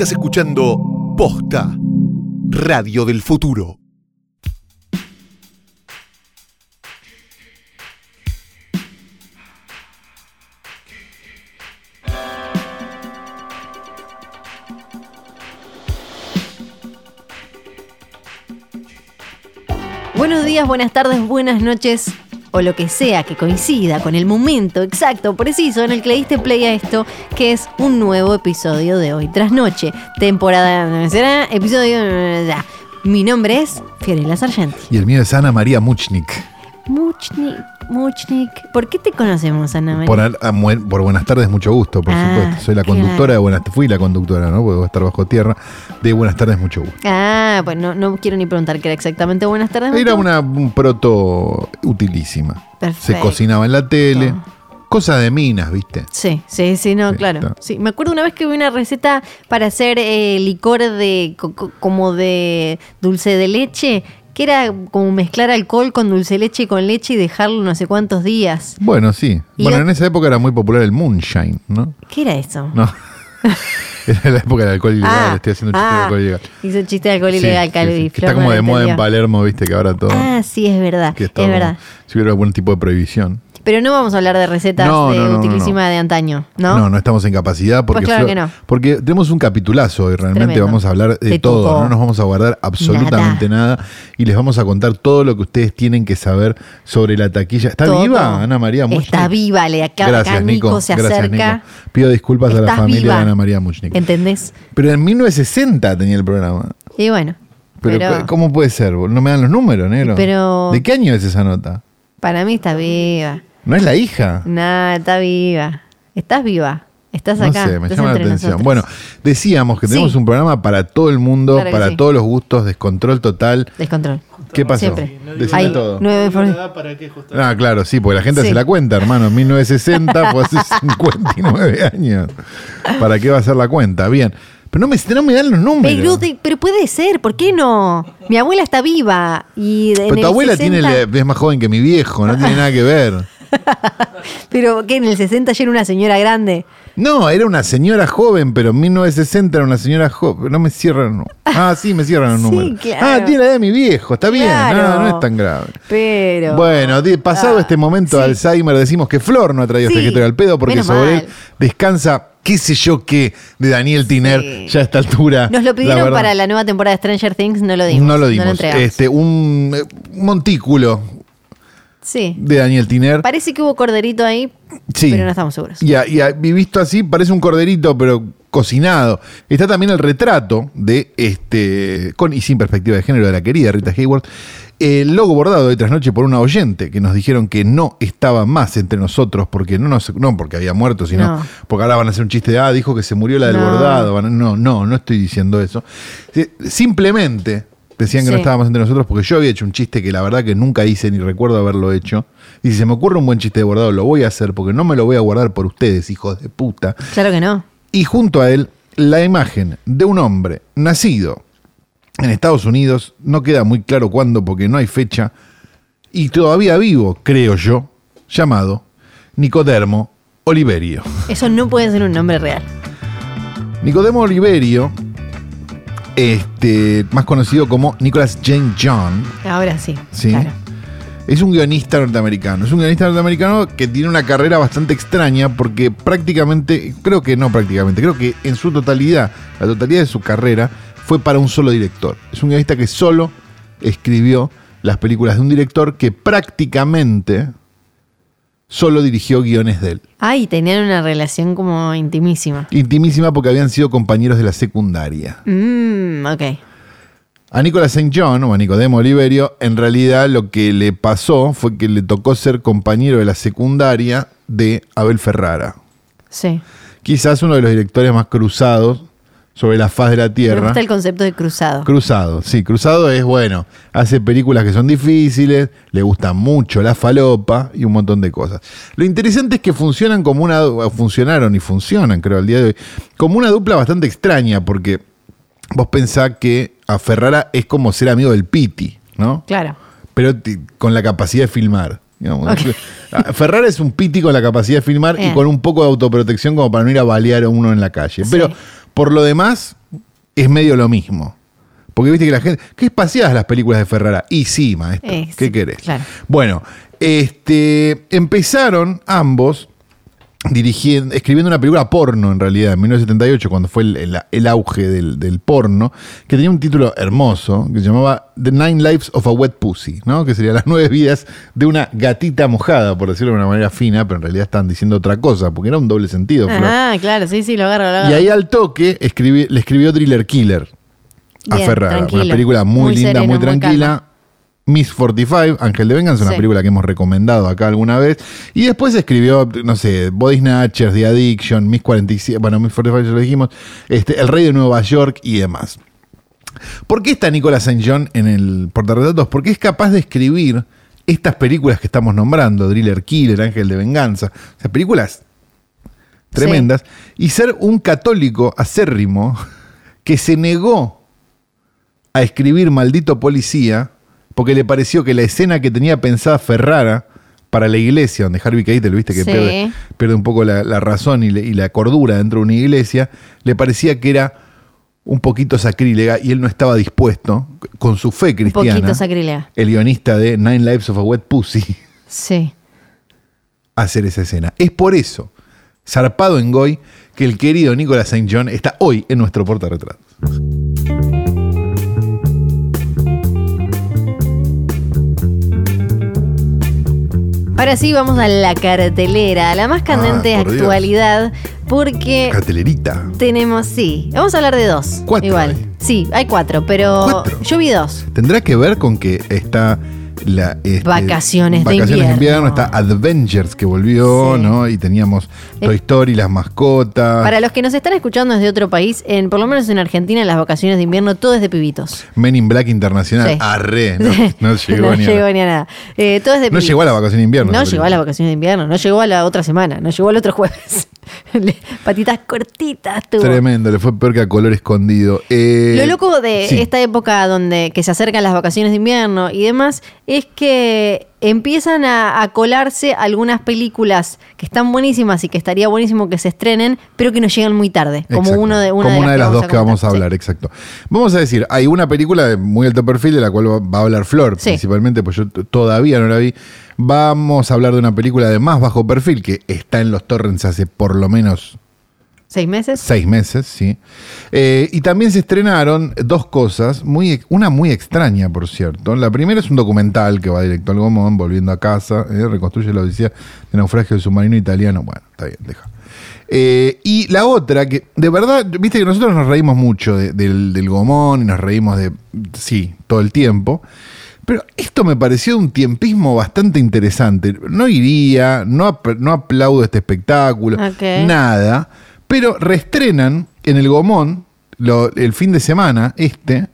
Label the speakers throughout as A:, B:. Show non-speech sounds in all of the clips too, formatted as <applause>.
A: Estás escuchando Posta, Radio del Futuro.
B: Buenos días, buenas tardes, buenas noches o lo que sea que coincida con el momento exacto, preciso en el que le diste play a esto, que es un nuevo episodio de Hoy Tras Noche. Temporada, será episodio... Mi nombre es Fiorella Sargenti.
C: Y el mío es Ana María Muchnik.
B: Muchnik, Muchnik. ¿Por qué te conocemos, Ana María?
C: Por, a mu- por Buenas tardes, mucho gusto, por
B: Ah,
C: supuesto. Soy la
B: claro.
C: conductora de Buenas Fui la conductora, ¿no? Porque voy a estar bajo tierra. De Buenas tardes, mucho gusto.
B: Ah, pues no, no quiero ni preguntar qué era exactamente. Buenas tardes.
C: Era una un proto utilísima. Se
B: Perfecto.
C: cocinaba en la tele. Cosa de minas, ¿viste?
B: Sí, sí, sí, no,
C: Sí,
B: claro.
C: está.
B: Sí, me acuerdo una vez que vi una receta para hacer eh, licor de co- como de dulce de leche, que era como mezclar alcohol con dulce leche y con leche y dejarlo no sé cuántos días.
C: Bueno, sí.
B: Y
C: Bueno,
B: yo-
C: en esa época era muy popular el moonshine, ¿no?
B: ¿Qué era eso?
C: No. <laughs> era la época del alcohol ilegal.
B: Ah,
C: Estoy haciendo un chiste
B: ah,
C: de alcohol ilegal.
B: Hizo un chiste de alcohol ilegal,
C: sí,
B: Calvi.
C: sí, que
B: Flor
C: está como de moda en. Palermo, ¿viste? Que ahora todo.
B: Ah, sí, es verdad.
C: que
B: Es verdad.
C: Si hubiera algún tipo de prohibición.
B: Pero no vamos a hablar de recetas
C: No,
B: de
C: no, no, no,
B: utilísima de antaño, ¿no?
C: No, no estamos en capacidad porque,
B: Pues claro que no.
C: porque tenemos un capitulazo hoy, realmente
B: Tremendo.
C: vamos a hablar de
B: Te
C: todo, no nos vamos a guardar absolutamente nada. y les vamos a contar todo lo que ustedes tienen que saber sobre la taquilla. ¿Está
B: Todo.
C: viva Ana María Muchnik?
B: Está viva, le acá,
C: Gracias,
B: acá
C: Nico.
B: Nico se
C: Gracias,
B: acerca.
C: Nico. Pido disculpas a la familia
B: viva.
C: de Ana María Muchnik.
B: ¿Entendés?
C: Pero en 1960 tenía el programa.
B: Y bueno.
C: Pero,
B: Pero,
C: ¿cómo puede ser? No me dan los números, negro.
B: Pero-
C: ¿De qué año es esa nota?
B: para mí está viva.
C: ¿No es la hija?
B: Nada, está viva. Estás viva. Estás
C: No
B: acá.
C: sé, me
B: estás
C: llama la atención.
B: nosotros.
C: Bueno, decíamos que
B: Sí.
C: tenemos un programa para todo el mundo,
B: Claro
C: para
B: sí.
C: todos los gustos, descontrol total.
B: Descontrol.
C: ¿Qué pasó?
B: Siempre.
C: Decime
B: Hay
C: todo.
B: nueve
D: para qué justo.
C: Ah, claro, sí, porque la gente
B: Sí.
C: se la cuenta, hermano. 1960 fue hace <laughs> 59 años. ¿Para qué va a ser la cuenta? Bien. Pero no me, no me dan los números.
B: Pero, de- pero puede ser, ¿por qué no? Mi abuela está viva y en
C: Pero tu abuela
B: 60
C: tiene, es más joven que mi viejo, no tiene nada que ver.
B: Pero que en el 60 ya era una señora grande.
C: No, era una señora joven, pero en 1960 era una señora joven. No me cierran. no. Ah, sí, me cierran los <laughs>
B: Sí,
C: números.
B: claro.
C: Ah, tiene la edad de mi viejo, está bien.
B: Claro.
C: No, no es tan grave.
B: Pero.
C: Bueno, pasado
B: Ah,
C: este momento de
B: sí.
C: Alzheimer, decimos que Flor no ha traído
B: Sí,
C: este escritorio al pedo porque
B: menos
C: sobre
B: mal.
C: él descansa, qué sé yo qué, de Daniel Tiner,
B: Sí.
C: ya a esta altura.
B: Nos lo pidieron para la nueva temporada de Stranger Things, no lo dimos.
C: No lo dimos. este, un eh, montículo
B: sí.
C: de Daniel Tiner.
B: Parece que hubo corderito ahí,
C: Sí.
B: pero no estamos seguros.
C: Y, visto así, parece un corderito, pero cocinado. Está también el retrato de este, con y sin perspectiva de género, de la querida Rita Hayward. El logo bordado de trasnoche por una oyente que nos dijeron que no estaba más entre nosotros porque no, nos, no porque había muerto, sino
B: No.
C: porque ahora van a hacer un chiste de, ah, dijo que se murió la del
B: No.
C: bordado. No, no, no estoy diciendo eso. Eh, Simplemente decían que no estábamos entre nosotros porque yo había hecho un chiste que la verdad que nunca hice ni recuerdo haberlo hecho. Y si se me ocurre un buen chiste de bordado, lo voy a hacer porque no me lo voy a guardar por ustedes, hijos de puta.
B: Claro que no.
C: Y junto a él, la imagen de un hombre nacido en Estados Unidos, no queda muy claro cuándo porque no hay fecha, y todavía vivo, creo yo, llamado Nicodermo Oliverio.
B: Eso no puede ser un nombre real.
C: Nicodemo Oliverio, este, más conocido como Nicholas Jane John,
B: Ahora sí.
C: Sí.
B: Claro.
C: Es un guionista norteamericano. Es un guionista norteamericano que tiene una carrera bastante extraña porque prácticamente, creo que no prácticamente, creo que en su totalidad, la totalidad de su carrera fue para un solo director. Es un guionista que solo escribió las películas de un director que prácticamente solo dirigió guiones de él.
B: Ay, tenían una relación como intimísima.
C: Intimísima porque habían sido compañeros de la secundaria.
B: Mmm, ok.
C: A Nicolas St. John o a Nicodemo Oliverio, en realidad lo que le pasó fue que le tocó ser compañero de la secundaria de Abel Ferrara.
B: Sí.
C: Quizás uno de los directores más cruzados sobre la faz de la
B: Me
C: tierra.
B: gusta el concepto de cruzado.
C: Cruzado, sí, Cruzado es bueno. Hace películas que son difíciles, le gusta mucho la falopa y un montón de cosas. Lo interesante es que funcionan como una. funcionaron y funcionan, creo, al día de hoy, como una dupla bastante extraña, porque vos pensás que a Ferrara es como ser amigo del Piti, ¿no?
B: Claro.
C: Pero con la capacidad de filmar. digamos. <laughs> Ah, Ferrara es un Piti con la capacidad de filmar y con un poco de autoprotección como para no ir a balear a uno en la calle.
B: Sí.
C: Por lo demás, es medio lo mismo. Porque viste que la gente. ¿Qué espaciadas las películas de Ferrara? Y sí, maestro.
B: Eh,
C: ¿Qué
B: sí,
C: querés?
B: claro.
C: Bueno, este, empezaron ambos dirigiendo, escribiendo una película porno en realidad, en 1978, cuando fue el, el- el auge del, del porno, que tenía un título hermoso, que se llamaba The Nine Lives of a Wet Pussy, ¿no? que sería las nueve vidas de una gatita mojada, por decirlo de una manera fina, pero en realidad están diciendo otra cosa, porque era un doble sentido.
B: Ah, claro, sí, sí, lo agarro, lo agarro.
C: Y ahí al toque escribí- le escribió Thriller Killer a
B: Bien,
C: Ferrara. Una película muy,
B: Muy
C: linda,
B: sereno,
C: muy tranquila. Miss 45, Ángel de Venganza, una
B: Sí.
C: película que hemos recomendado acá alguna vez. Y después escribió, no sé, Body Snatchers, The Addiction, Miss 47, bueno, Miss 45 ya lo dijimos, este, El Rey de Nueva York y demás. ¿Por qué está Nicolas St. John en el portarretratos? Porque es capaz de escribir estas películas que estamos nombrando, Thriller Killer, Ángel de Venganza, o sea, películas tremendas, y ser un católico acérrimo que se negó a escribir Maldito Policía porque le pareció que la escena que tenía pensada Ferrara para la iglesia, donde Harvey Keitel, viste que
B: Sí.
C: pierde, pierde un poco la, la razón y, le- y la cordura dentro de una iglesia, le parecía que era un poquito sacrílega y él no estaba dispuesto, con su fe
B: Un
C: cristiana,
B: poquito sacrílega.
C: el guionista de Nine Lives of a Wet Pussy,
B: Sí.
C: a hacer esa escena. Es por eso, zarpado en Goy, que el querido Nicolas St. John está hoy en nuestro portarretratos.
B: Ahora sí, vamos a la cartelera, a la más candente
C: Ah, por Dios.
B: actualidad, porque
C: Cartelerita.
B: tenemos, sí, vamos a hablar de dos.
C: Cuatro
B: Igual.
C: hay.
B: Sí, hay cuatro, pero
C: Cuatro.
B: yo vi dos.
C: ¿Tendrá que ver con que está la este,
B: Vacaciones de
C: vacaciones
B: invierno.
C: Está Avengers que volvió,
B: Sí.
C: ¿no? Y teníamos Toy Story, las mascotas.
B: Para los que nos están escuchando desde otro país, en, por lo menos en Argentina, en las vacaciones de invierno, todo es de pibitos.
C: Men in Black Internacional.
B: Sí.
C: Arre. <laughs> No, no llegó
B: no
C: ni a-
B: llegó ni a nada. Eh, todo es de
C: No
B: pibitos.
C: llegó a la vacación de invierno.
B: No llegó a la vacación de invierno, no llegó a la otra semana, no llegó al otro jueves. <laughs> Patitas cortitas tuvo.
C: Tremendo, le fue peor que a color escondido. Eh,
B: Lo loco de
C: sí.
B: esta época donde que se acercan las vacaciones de invierno y demás es que empiezan a, a colarse algunas películas que están buenísimas y que estaría buenísimo que se estrenen, pero que nos llegan muy tarde, como
C: Exacto.
B: uno de una,
C: Como
B: de,
C: una de las dos que vamos a hablar, exacto. Vamos a decir, hay una película de muy alto perfil de la cual va a hablar Flor,
B: Sí.
C: principalmente, pues yo todavía no la vi. Vamos a hablar de una película de más bajo perfil que está en los torrents hace por lo menos.
B: ¿Seis meses?
C: seis meses, sí. Eh, y también se estrenaron dos cosas, muy, una muy extraña, por cierto. La primera es un documental que va directo al Gomón, volviendo a casa, eh, reconstruye la odisea de naufragio del submarino italiano. Bueno, está bien, deja. Eh, y la otra, que de verdad, viste que nosotros nos reímos mucho de- del, del Gomón y nos reímos de, sí, todo el tiempo. Pero esto me pareció un tiempismo bastante interesante. No iría, no, no aplaudo este espectáculo, nada. Pero reestrenan en el Gomón, lo- el fin de semana, este,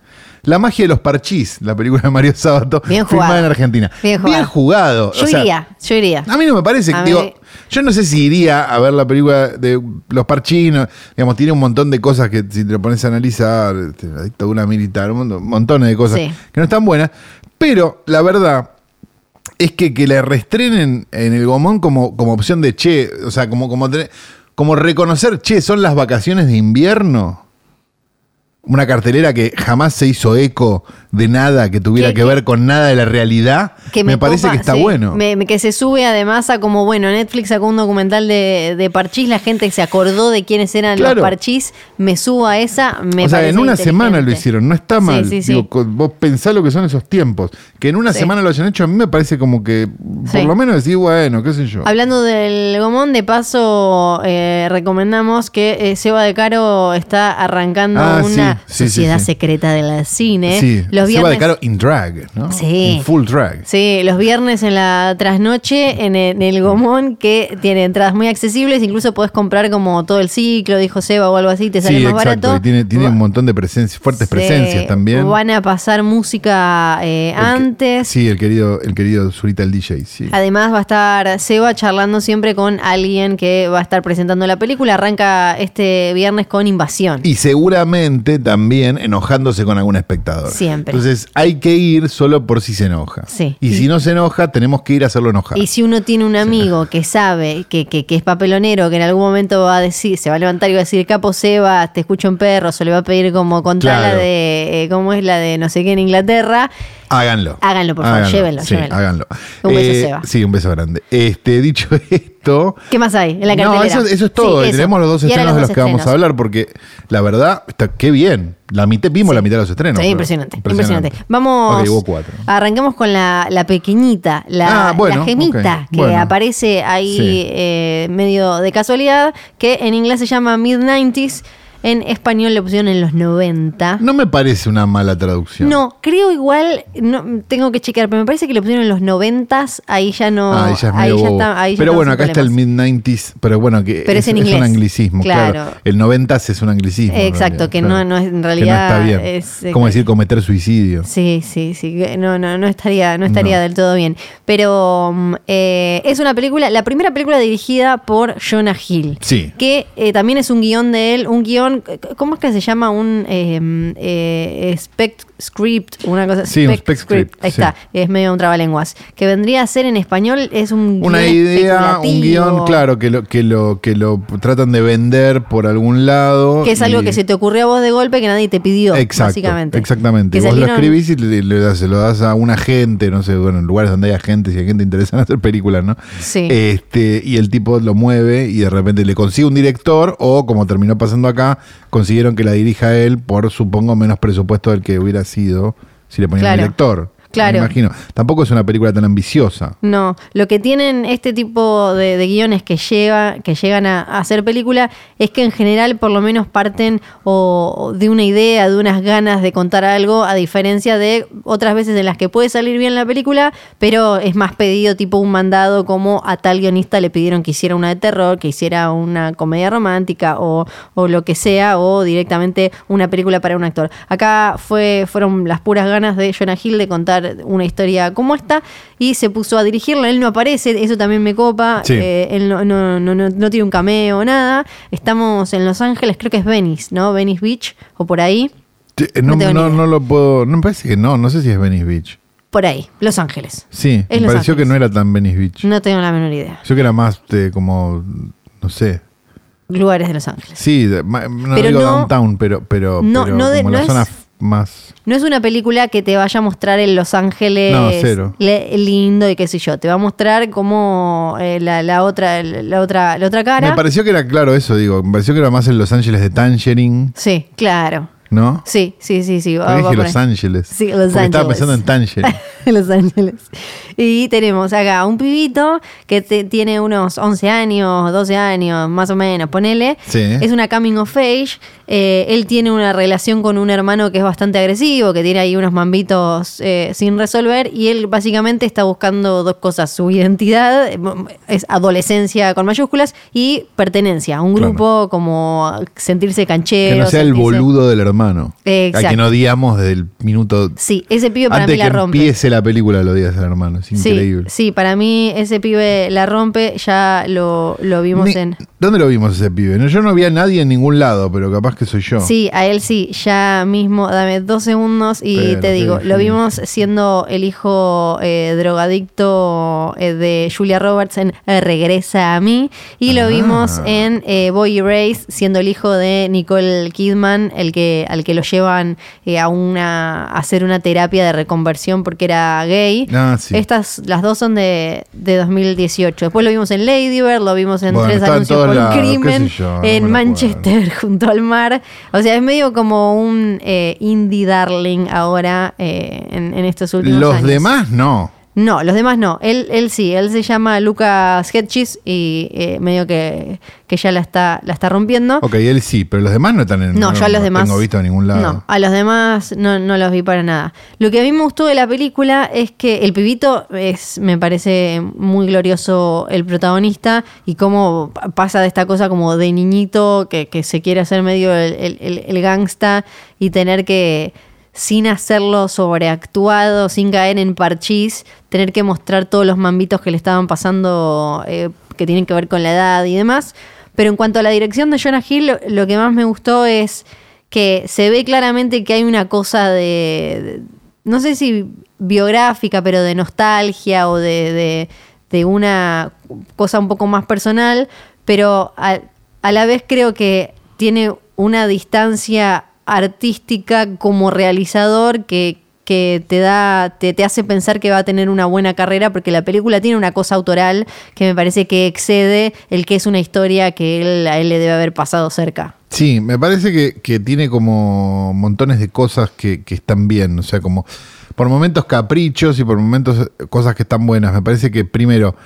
C: La magia de los parchís, la película de Mario Sábato,
B: Bien
C: filmada
B: jugado.
C: en Argentina.
B: Bien jugado.
C: jugado.
B: Yo
C: o sea,
B: iría, yo iría.
C: a mí no me parece,
B: A
C: digo,
B: mí-
C: yo no sé si iría a ver la película de Los Parchinos, digamos, tiene un montón de cosas que si te lo pones a analizar, este, la dictadura militar, un montón- de cosas
B: Sí.
C: que no están buenas, pero la verdad es que que la reestrenen en el Gomón como, como opción de che, o sea, como, como, tener- como reconocer, che, son las vacaciones de invierno. Una cartelera que jamás se hizo eco de nada que tuviera
B: Que-
C: ver con nada de la realidad.
B: Que
C: me, parece
B: copa,
C: que está
B: sí.
C: bueno.
B: Me- que se sube además a como, bueno, Netflix sacó un documental de, de Parchís, la gente se acordó de quiénes eran
C: Claro.
B: los Parchís, me subo a esa, me
C: o sea, en una semana lo hicieron, no está mal.
B: sí, sí.
C: Digo, vos pensá lo que son esos tiempos. Que en una semana lo hayan hecho, a mí me parece como que, por lo menos decir, bueno, qué sé yo.
B: Hablando del Gomón, de paso eh, recomendamos que eh, Seba de Caro está arrancando
C: Ah,
B: una
C: sí, sí,
B: sociedad
C: sí.
B: secreta del cine.
C: Sí,
B: Los
C: se va de
B: viernes,
C: caro in drag, ¿no?
B: Sí.
C: In full drag.
B: Sí, los viernes en la trasnoche en el, en el Gomón que tiene entradas muy accesibles, incluso podés comprar como todo el ciclo, dijo Seba o algo así, te sale
C: Sí,
B: más
C: exacto.
B: barato.
C: Y tiene, tiene un montón de presencias, fuertes
B: se-
C: presencias también.
B: Van a pasar música eh,
C: El que-
B: antes.
C: Sí, el querido, el querido Zurita el DJ, sí.
B: Además va a estar Seba charlando siempre con alguien que va a estar presentando la película. Arranca este viernes con Invasión.
C: Y seguramente también enojándose con algún espectador.
B: Siempre.
C: Entonces hay que ir solo por si se enoja.
B: Sí.
C: Y, si no se enoja, tenemos que ir a hacerlo enojar.
B: Y si uno tiene un amigo que sabe que, que- que es papelonero, que en algún momento va a decir, se va a levantar y va a decir, Capo Seba, te escucho en perro, se le va a pedir como contar la
C: Claro.
B: de, eh, cómo es la de no sé qué en Inglaterra,
C: Háganlo.
B: Háganlo, por favor, llévenlo,
C: Sí,
B: llévenlo.
C: háganlo.
B: Un beso, Seba.
C: Sí, un beso grande. Este, dicho esto.
B: ¿qué más hay en la
C: No,
B: cartelera?
C: eso, eso es todo.
B: Sí, eso.
C: Tenemos los dos estrenos de los que vamos a hablar, porque la verdad, está, qué bien. La mitad, vimos la mitad de los estrenos.
B: Sí, impresionante, impresionante. Vamos,
C: cuatro.
B: arranquemos con la, la pequeñita, la,
C: Ah, bueno,
B: la gemita que
C: bueno.
B: aparece ahí eh, medio de casualidad, que en inglés se llama Mid-90s, en español le pusieron en los 90.
C: No me parece una mala traducción.
B: No, creo igual, no, tengo que chequear, pero me parece que le pusieron en los 90s, ahí ya no.
C: Ah, ya es
B: ahí
C: medio
B: ya
C: bobo.
B: está, ahí ya
C: pero bueno, acá está el
B: problemas.
C: mid-90s, pero bueno, que
B: Pero es en
C: un
B: inglés.
C: anglicismo, claro.
B: Claro.
C: El 90s es un anglicismo.
B: Exacto,
C: realidad,
B: que
C: claro.
B: no- no es- en
C: Que
B: realidad
C: no está bien.
B: es, eh,
C: Como decir cometer suicidio.
B: Sí, sí, sí. que No, no, no estaría, no estaría
C: No.
B: del todo bien. Pero mm, eh, es una película, la primera película dirigida por Jonah Hill.
C: Sí.
B: Que eh, también es un guion de él, un guion, ¿cómo es que se llama? Un eh, eh, spec script, una cosa
C: Sí, un spec script,
B: Ahí
C: sí.
B: está, es medio un trabalenguas. Que vendría a ser en español, es un
C: Una
B: guion
C: idea, un guion, claro, que lo, que lo, que lo tratan de vender por algún lado.
B: Que es algo que se te ocurrió a vos de golpe que nadie te pidió,
C: Exacto,
B: básicamente.
C: exactamente.
B: Que
C: Vos lo escribís y le, le se lo das a un agente, no sé, bueno, en lugares donde hay agentes y hay gente interesada en hacer películas, ¿no?
B: Sí.
C: Este, y el tipo lo mueve y de repente le consigue un director o, como terminó pasando acá, consiguieron que la dirija él por, supongo, menos presupuesto del que hubiera sido si le ponían
B: Claro,
C: un director.
B: Claro.
C: Me imagino. Tampoco es una película tan ambiciosa.
B: No, lo que tienen este tipo de, de guiones que, lleva, que llegan a, a hacer película es que en general por lo menos parten o, de una idea, de unas ganas de contar algo, a diferencia de otras veces en las que puede salir bien la película, pero es más pedido tipo un mandado como a tal guionista le pidieron que hiciera una de terror, que hiciera una comedia romántica o, o lo que sea, o directamente una película para un actor. Acá fue, fueron las puras ganas de Jonah Hill de contar una historia como esta y se puso a dirigirla. Él no aparece, eso también me copa.
C: Sí.
B: Eh, él no, no, no, no, no tiene un cameo, nada. Estamos en Los Ángeles, creo que es Venice, ¿no? Venice Beach o por ahí.
C: Te- No,
B: No
C: no, lo puedo. No me parece que no, no sé si es Venice Beach.
B: Por ahí, Los Ángeles.
C: Sí,
B: Es
C: me
B: Los
C: pareció que no era tan Venice Beach.
B: No tengo la menor idea.
C: Yo que era más de como, no sé.
B: Lugares de Los Ángeles.
C: Sí, no
B: Pero
C: digo
B: no-
C: downtown, pero, pero,
B: no-
C: pero
B: no de-
C: como la
B: es-
C: zona más.
B: No es una película que te vaya a mostrar en Los Ángeles
C: No, cero.
B: lindo y qué sé yo. Te va a mostrar como eh, la, la otra, la otra, la otra cara.
C: Me pareció que era claro eso, digo. Me pareció que era más en Los Ángeles de Tangerine,
B: Sí, claro.
C: ¿No?
B: Sí, sí, sí, sí. va
C: dije Los. Ángeles.
B: Sí, Los
C: Porque estaba
B: Ángeles.
C: pensando en
B: en <laughs> Los Ángeles. Y tenemos acá un pibito que te- tiene unos 11 años, 12 años, más o menos, ponele.
C: Sí.
B: Es una coming of age. Eh, él tiene una relación con un hermano que es bastante agresivo, que tiene ahí unos mambitos eh, sin resolver. Y él básicamente está buscando dos cosas: su identidad, es adolescencia con mayúsculas, y pertenencia a un
C: Claro.
B: grupo, como sentirse canchero.
C: que no sea el boludo del hermano.
B: Exacto.
C: A que no odiamos desde el minuto.
B: Sí, ese pibe para
C: Antes
B: mí la
C: que
B: rompe.
C: empiece la película lo odias al hermano. Es increíble.
B: Sí, sí, para mí ese pibe la rompe, ya lo, lo vimos en...
C: ¿Dónde lo vimos ese pibe? No, yo no vi a nadie en ningún lado, pero capaz que soy yo.
B: Sí, a él sí, ya mismo, dame dos segundos y
C: Pero
B: te digo, lo vimos siendo el hijo eh, drogadicto eh, de Julia Roberts en eh, Regresa a mí y lo
C: Ah.
B: vimos en eh, Boy Erased siendo el hijo de Nicole Kidman, el que, al que lo llevan a, una, a hacer una terapia de reconversión porque era gay.
C: Ah, sí.
B: Estas, las dos son de, de 2018. Después lo vimos en Lady Bird, lo vimos en
C: Bueno,
B: Tres Anuncios un Crimen,
C: yo,
B: en Manchester, <laughs> junto al mar. O sea, es medio como un eh, indie darling ahora eh, en, en estos últimos
C: Los
B: años.
C: demás no.
B: No, los demás no. Él, él sí, él se llama Lucas Hedges y eh, medio que, que ya la está, la está rompiendo.
C: Ok, él sí, pero los demás no están en
B: No, yo a los demás.
C: tengo visto en ningún lado.
B: No, a los demás no, no los vi para nada. Lo que a mí me gustó de la película es que el pibito es, me parece muy glorioso el protagonista y cómo pa- pasa de esta cosa como de niñito que, que se quiere hacer medio el, el, el- el gangsta y tener que, sin hacerlo sobreactuado, sin caer en parchís, tener que mostrar todos los mambitos que le estaban pasando eh, que tienen que ver con la edad y demás. Pero en cuanto a la dirección de Jonah Hill, lo, que más me gustó es que se ve claramente que hay una cosa de, no sé si biográfica, pero de nostalgia o de, de- una cosa un poco más personal, pero a la vez creo que tiene una distancia artística como realizador que, que te da, te, te hace pensar que va a tener una buena carrera, porque la película tiene una cosa autoral que me parece que excede el que es una historia que él, a él le debe haber pasado cerca.
C: Sí, me parece que, que tiene como montones de cosas que, que están bien. O sea, como por momentos caprichos y por momentos cosas que están buenas. Me parece que primero,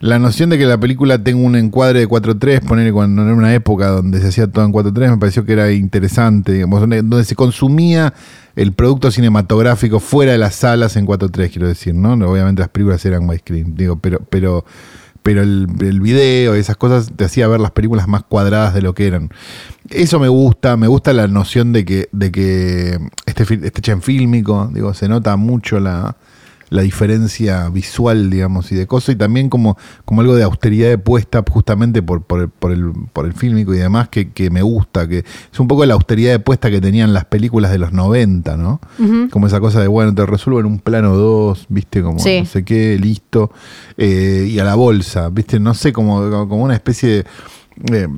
C: la noción de que la película tenga un encuadre de 4.3, poner cuando era una época donde se hacía todo en 4.3, me pareció que era interesante, digamos, donde, se consumía el producto cinematográfico fuera de las salas en 4.3, quiero decir, ¿no? Obviamente las películas eran widescreen, digo, pero, pero, pero el, video y esas cosas te hacía ver las películas más cuadradas de lo que eran. Eso me gusta, me gusta la noción de que, de que este, este fílmico, digo, se nota mucho la, la diferencia visual, digamos, y de cosas, y también como, como algo de austeridad de puesta, justamente por, por, el, por, el, por el fílmico y demás, que, que me gusta, que es un poco la austeridad de puesta que tenían las películas de los 90, ¿no? Como esa cosa de, bueno, te resuelvo en un plano 2, viste, como
B: Sí.
C: no sé qué, listo, eh, y a la bolsa, viste, no sé, como, como una especie de... eh,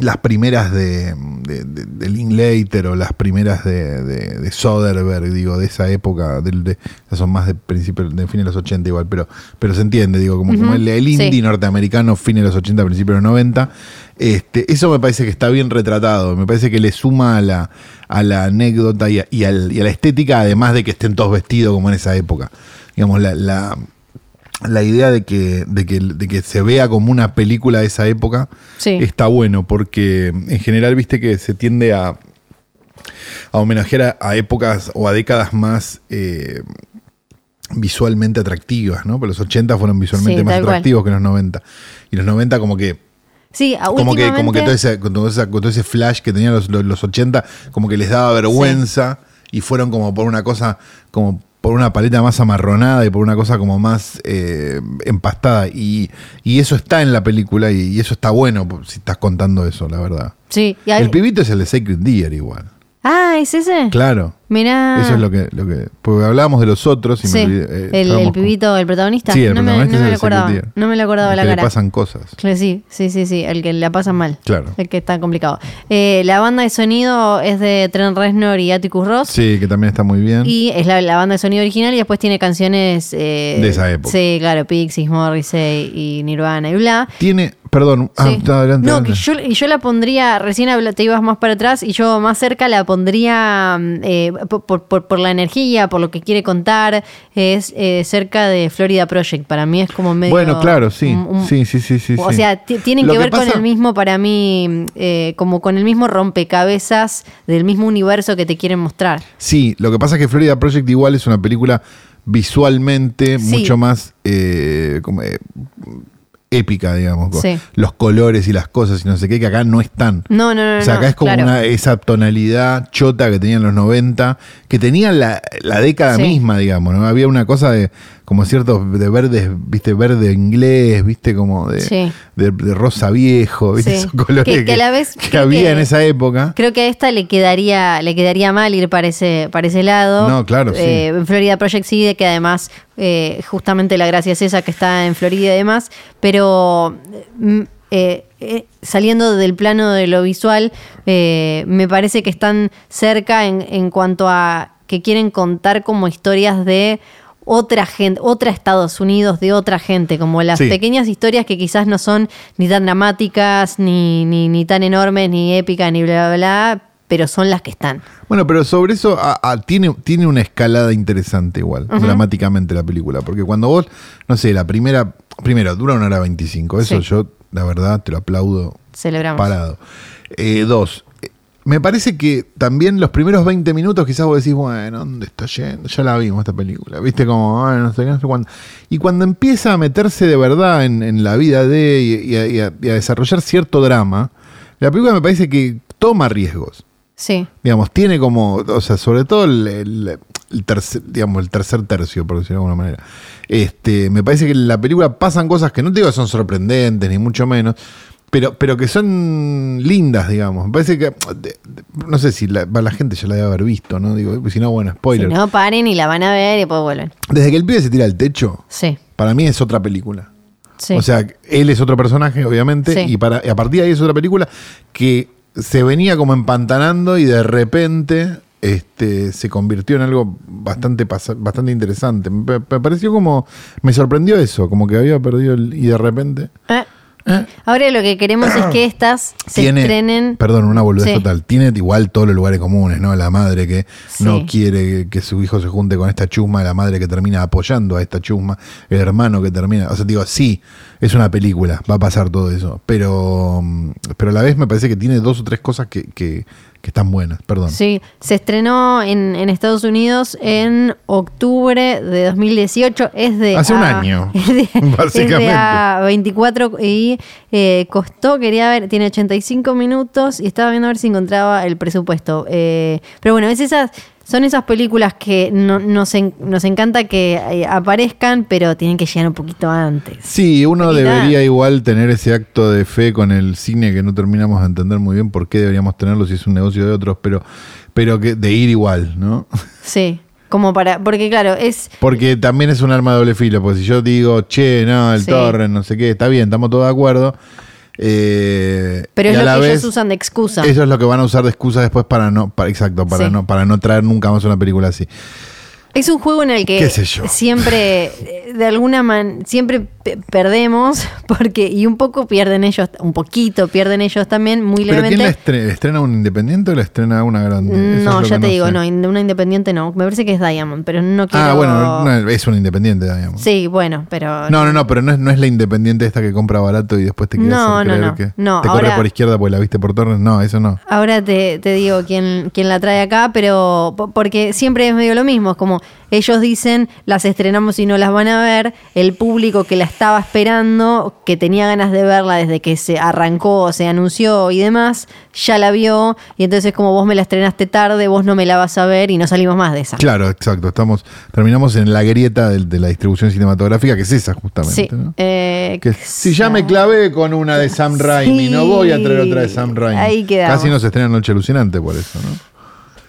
C: las primeras de, de, de- de Linklater o las primeras de, de, de Soderbergh, digo, de esa época, de, son más de principios, de fines de los 80 igual, pero, pero se entiende, digo, como, como el, el indie
B: sí.
C: norteamericano, fines de los 80, principios de los 90, este, eso me parece que está bien retratado, me parece que le suma a la, a la anécdota y a, y al- y a la estética, además de que estén todos vestidos como en esa época. Digamos, la, la, la idea de que, de, que, de que se vea como una película de esa época
B: Sí.
C: está bueno, porque en general viste que se tiende a, a homenajear a, a épocas o a décadas más eh, visualmente atractivas, ¿no? Porque los 80 fueron visualmente
B: Sí,
C: más atractivos que los 90. Y los 90 como que
B: Sí,
C: como que, como que todo, ese, todo ese flash que tenían los, los, los 80, como que les daba vergüenza y fueron como por una cosa, como por una paleta más amarronada y por una cosa como más eh, empastada. Y, y eso está en la película y, y eso está bueno si estás contando eso, la verdad.
B: Sí. y hay-
C: El pibito es el de Sacred Deer igual.
B: ah, ¿es ese?
C: Claro.
B: Mirá.
C: Eso es lo que, lo que. Porque hablábamos de los otros y
B: Sí,
C: me olvidé, eh,
B: el, el
C: estábamos con-
B: pibito, el protagonista.
C: Sí, el
B: no me,
C: protagonista
B: no
C: es
B: me lo acordaba. No me lo acordaba
C: el
B: la
C: que
B: cara.
C: le pasan cosas.
B: Sí, sí, sí, sí, el que la pasa mal.
C: Claro.
B: El que está complicado. Eh, la banda de sonido es de Trent Reznor y Atticus Ross.
C: Sí, que también está muy bien.
B: Y es la, la banda de sonido original y después tiene canciones... eh,
C: De esa época.
B: Sí, claro, Pixies, Morrissey y Nirvana y bla.
C: Tiene. Perdón. Ah, está adelante.
B: no,
C: adelante.
B: que yo, la pondría, recién te ibas más para atrás y yo más cerca la pondría mm, eh, por, por- la energía, por lo que quiere contar, es eh, cerca de Florida Project. Para mí es como medio...
C: Bueno, claro, sí.
B: un- un-
C: sí, sí, sí, sí.
B: o
C: sí.
B: sea, ti- tienen
C: Lo
B: que ver con
C: pasa-
B: el mismo, para mí, eh, como con el mismo rompecabezas del mismo universo que te quieren mostrar.
C: Sí, lo que pasa es que Florida Project igual es una película visualmente
B: Sí.
C: mucho más eh, como, épica, digamos. con
B: Sí.
C: Los colores y las cosas y no sé qué, que acá no están.
B: No, no, no.
C: O sea,
B: no,
C: acá es como
B: claro.
C: una, esa tonalidad chota que tenían los 90, que tenían la, la década
B: Sí.
C: misma, digamos, ¿no? Había una cosa de como ciertos de verdes, viste, verde inglés, viste, como de,
B: Sí.
C: de, de rosa viejo, viste,
B: Sí.
C: esos colores
B: Que-
C: que,
B: la vez
C: que había en esa época.
B: Creo que a esta le quedaría, le quedaría mal ir para ese, para ese lado.
C: No, claro, sí.
B: Eh, en Florida Project sí, de que además eh, justamente la gracia es esa que está en Florida y demás, pero mm, eh, eh, saliendo del plano de lo visual, me parece que están cerca en, en cuanto a que quieren contar como historias de otra gente, otra Estados Unidos, de otra gente, como las
C: Sí.
B: pequeñas historias que quizás no son ni tan dramáticas, ni, ni, ni tan enormes, ni épicas, ni bla, bla, bla, pero son las que están.
C: Bueno, pero sobre eso a- a- tiene, tiene una escalada interesante igual, dramáticamente la película. Porque cuando vos, no sé, la primera, primero, dura una hora 25. Eso
B: Sí.
C: yo, la verdad, te lo aplaudo
B: Celebramos.
C: parado. Eh, dos, me parece que también los primeros 20 minutos quizás vos decís, bueno, ¿dónde está yendo? Ya la vimos esta película, viste como, "Ay, no sé no sé cuándo. Y cuando empieza a meterse de verdad en, en la vida de y, y a, y a- y a desarrollar cierto drama, la película me parece que toma riesgos
B: Sí,
C: digamos, tiene como, o sea, sobre todo el, el- el tercer, digamos, el tercer tercio, por decirlo de alguna manera. Este, me parece que en la película pasan cosas que no te digo que son sorprendentes, ni mucho menos, pero, pero que son lindas, digamos. Me parece que, no sé si la, la gente ya la debe haber visto, ¿no? Digo, si no, bueno,
B: Si
C: spoiler.
B: no, paren y la van a ver y después vuelven.
C: Desde que el pibe se tira al techo,
B: Sí,
C: para mí es otra película.
B: sí.
C: O sea, él es otro personaje, obviamente,
B: Sí.
C: y, para, y a partir de ahí es otra película que se venía como empantanando y de repente este, se convirtió en algo bastante, bastante interesante. Me, me pareció como, me sorprendió eso, como que había perdido el, y de repente...
B: Eh, Ahora lo que queremos es que estas se
C: tiene,
B: estrenen.
C: perdón, una boludez
B: Sí.
C: total. Tiene igual todos los lugares comunes, ¿no? La madre que
B: Sí.
C: no quiere que su hijo se junte con esta chusma, la madre que termina apoyando a esta chusma, el hermano que termina. O sea, digo, sí, es una película, va a pasar todo eso. Pero, mm, pero a la vez me parece que tiene dos o tres cosas que, que- que están buenas. Perdón.
B: Sí, se estrenó en, en Estados Unidos en octubre de 2018. Es de.
C: Hace un
B: A-
C: año, <laughs>
B: Es de,
C: básicamente.
B: Es de A24 <laughs> y eh, costó, quería ver, tiene 85 minutos y estaba viendo a ver si encontraba el presupuesto. Eh, pero bueno, es esas. Son esas películas que no- nos, en- nos encanta que eh, aparezcan, pero tienen que llegar un poquito antes.
C: Sí, uno debería igual tener ese acto de fe con el cine que no terminamos de entender muy bien por qué deberíamos tenerlo si es un negocio de otros, pero, pero que de ir igual, ¿no? <laughs>
B: Sí, como para. Porque claro, es.
C: Porque también es un arma de doble filo, porque si yo digo, che, no, el
B: Sí.
C: torre, no sé qué, está bien, estamos todos de acuerdo. Eh,
B: Pero es lo que
C: vez,
B: ellos usan de excusa.
C: Eso es lo que van a usar de excusa después para no, para, exacto, para
B: Sí.
C: no, para no traer nunca más una película así.
B: Es un juego en el que siempre, de alguna manera, siempre pe- perdemos, <laughs> porque, y un poco pierden ellos, un poquito pierden ellos también, muy
C: ¿Pero quién la
B: levemente.
C: estrena? ¿Estrena un independiente o la estrena una grande? Es
B: No, ya te digo,
C: sé.
B: no, una independiente no. Me parece que es Diamond, pero no quiero.
C: Ah, bueno, no, es un independiente, digamos.
B: Sí, bueno, pero.
C: No, no, no, pero no es, no es la independiente esta que compra barato y después te quieres
B: No, no,
C: creer
B: no.
C: que
B: No,
C: te corre
B: ahora-
C: por izquierda porque la viste por torres. No, eso no.
B: Ahora te, te digo quién, quién la trae acá, pero po- porque siempre es medio lo mismo, es como ellos dicen, las estrenamos y no las van a ver, el público que la estaba esperando, que tenía ganas de verla desde que se arrancó, se anunció y demás, ya la vio, y entonces como vos me la estrenaste tarde, vos no me la vas a ver y no salimos más de esa.
C: Claro, exacto. Estamos, terminamos en la grieta de, la distribución cinematográfica, que es esa justamente.
B: Sí.
C: ¿no?
B: eh,
C: Que si ya me clavé con una de Sam Raimi, no voy a traer otra de Sam Raimi.
B: Ahí quedamos.
C: Casi no se estrena Noche Alucinante por eso, ¿no?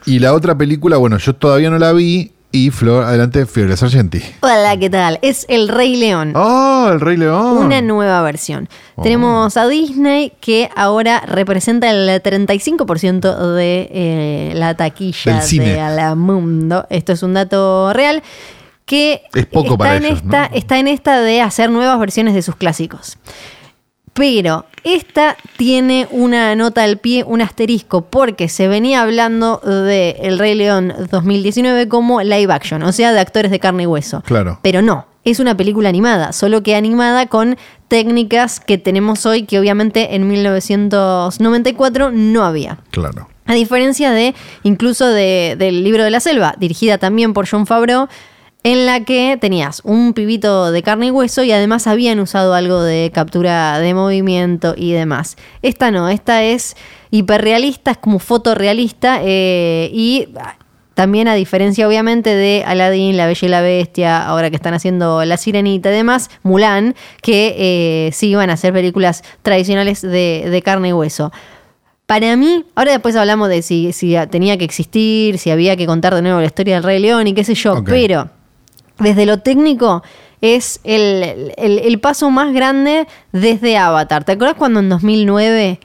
C: Y la otra película, bueno, yo todavía no la vi. Y Flor, adelante, Fiore Sargenti.
B: Hola, ¿qué tal? Es El Rey León.
C: ¡Oh, el Rey León!
B: Una nueva versión.
C: Oh.
B: Tenemos a Disney que ahora representa el 35% de eh, la taquilla de Alamundo. Esto es un dato real. Que
C: Es poco
B: está
C: para
B: en
C: ellos,
B: esta,
C: ¿no?
B: está en esta de hacer nuevas versiones de sus clásicos. Pero esta tiene una nota al pie, un asterisco, porque se venía hablando de El Rey León 2019 como live action, o sea, de actores de carne y hueso.
C: Claro.
B: Pero no, es una película animada, solo que animada con técnicas que tenemos hoy que obviamente en 1994 no había.
C: Claro.
B: A diferencia de incluso de- del libro de la selva, dirigida también por John Favreau, en la que tenías un pibito de carne y hueso y además habían usado algo de captura de movimiento y demás. Esta no, esta es hiperrealista, es como fotorrealista eh, y también a diferencia obviamente de Aladdin, La Bella y la Bestia, ahora que están haciendo La Sirenita y demás, Mulan, que eh, sí iban a ser películas tradicionales de, de carne y hueso. Para mí, ahora después hablamos de si, si tenía que existir, si había que contar de nuevo la historia del Rey León y qué sé yo, pero desde lo técnico es el, el- paso más grande desde Avatar. ¿Te acuerdas cuando en 2009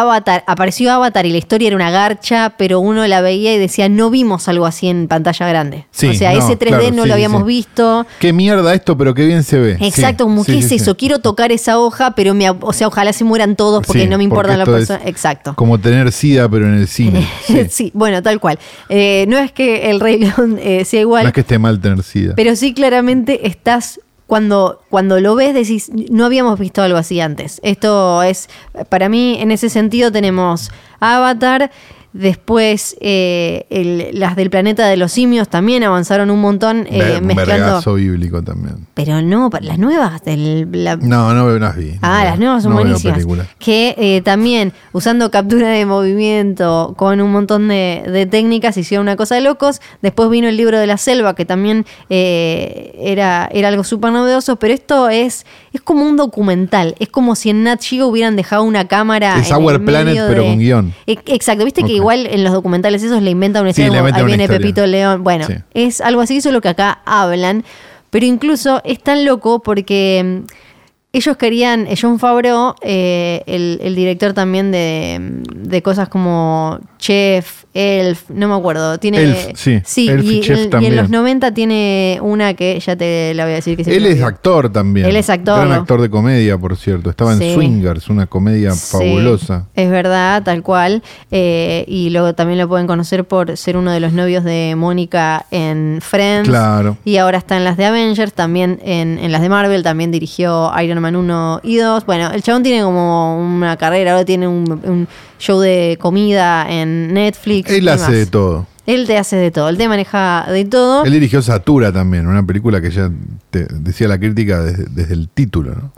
B: Avatar, apareció Avatar y la historia era una garcha, pero uno la veía y decía, no vimos algo así en pantalla grande?
C: Sí,
B: o sea,
C: no,
B: ese 3D
C: claro,
B: no
C: sí,
B: lo habíamos
C: sí.
B: visto.
C: Qué mierda esto, pero qué bien se ve.
B: Exacto, como ¿qué es eso? Quiero tocar esa hoja, pero me, o sea, ojalá se mueran todos porque no me importan las personas. Exacto.
C: Como tener sida, pero en el cine. <laughs> Sí.
B: Sí. bueno, tal cual. Eh, no es que el Rey León eh, sea igual,
C: No es que esté mal tener sida.
B: pero sí claramente estás, cuando, cuando lo ves, decís, no habíamos visto algo así antes. Esto es, para mí, en ese sentido tenemos Avatar. Después, eh, el- las del planeta de los simios también avanzaron un montón eh,
C: un
B: mezclando.
C: bíblico también.
B: Pero no, las nuevas, del, la-
C: No, no veo las vi.
B: Ah,
C: no
B: las nuevas son
C: no
B: buenísimas. Que eh, también, usando captura de movimiento con un montón de, de técnicas, hicieron una cosa de locos. Después vino el libro de la selva, que también eh, era, era algo súper novedoso, pero esto es, es como un documental. Es como si en Nat Geo hubieran dejado una cámara.
C: Es
B: en el
C: Our Planet,
B: medio
C: pero
B: de-
C: con
B: guion. Exacto, viste que
C: Ok.
B: Igual en los documentales esos le inventan una
C: Sí,
B: como,
C: meten
B: ahí
C: una
B: viene
C: historia.
B: Pepito León. Bueno,
C: Sí.
B: es algo así, eso es lo que acá hablan. Pero incluso es tan loco porque ellos querían, eh, John Favreau, eh, el, el director también de, de cosas como Chef, Elf, no me acuerdo. Tiene,
C: Elf, sí. Elf y
B: y,
C: Chef
B: en- y
C: también.
B: en los 90 tiene una que ya te la voy a decir que
C: Él es actor también.
B: Él es actor,
C: Gran actor de comedia, por cierto. Estaba
B: Sí.
C: en Swingers, una comedia
B: Sí,
C: fabulosa.
B: es verdad, tal cual. Eh, y luego también lo pueden conocer por ser uno de los novios de Mónica en Friends.
C: Claro.
B: Y ahora está en las de Avengers, también en, en las de Marvel, también dirigió Iron Man 1 y 2. Bueno, el chabón tiene como una carrera, ahora tiene un, un show de comida en Netflix. y
C: Él hace
B: demás.
C: de todo.
B: Él te hace de todo, él te maneja de todo.
C: Él dirigió Satura también, una película que ya te decía la crítica desde, desde el título, ¿no?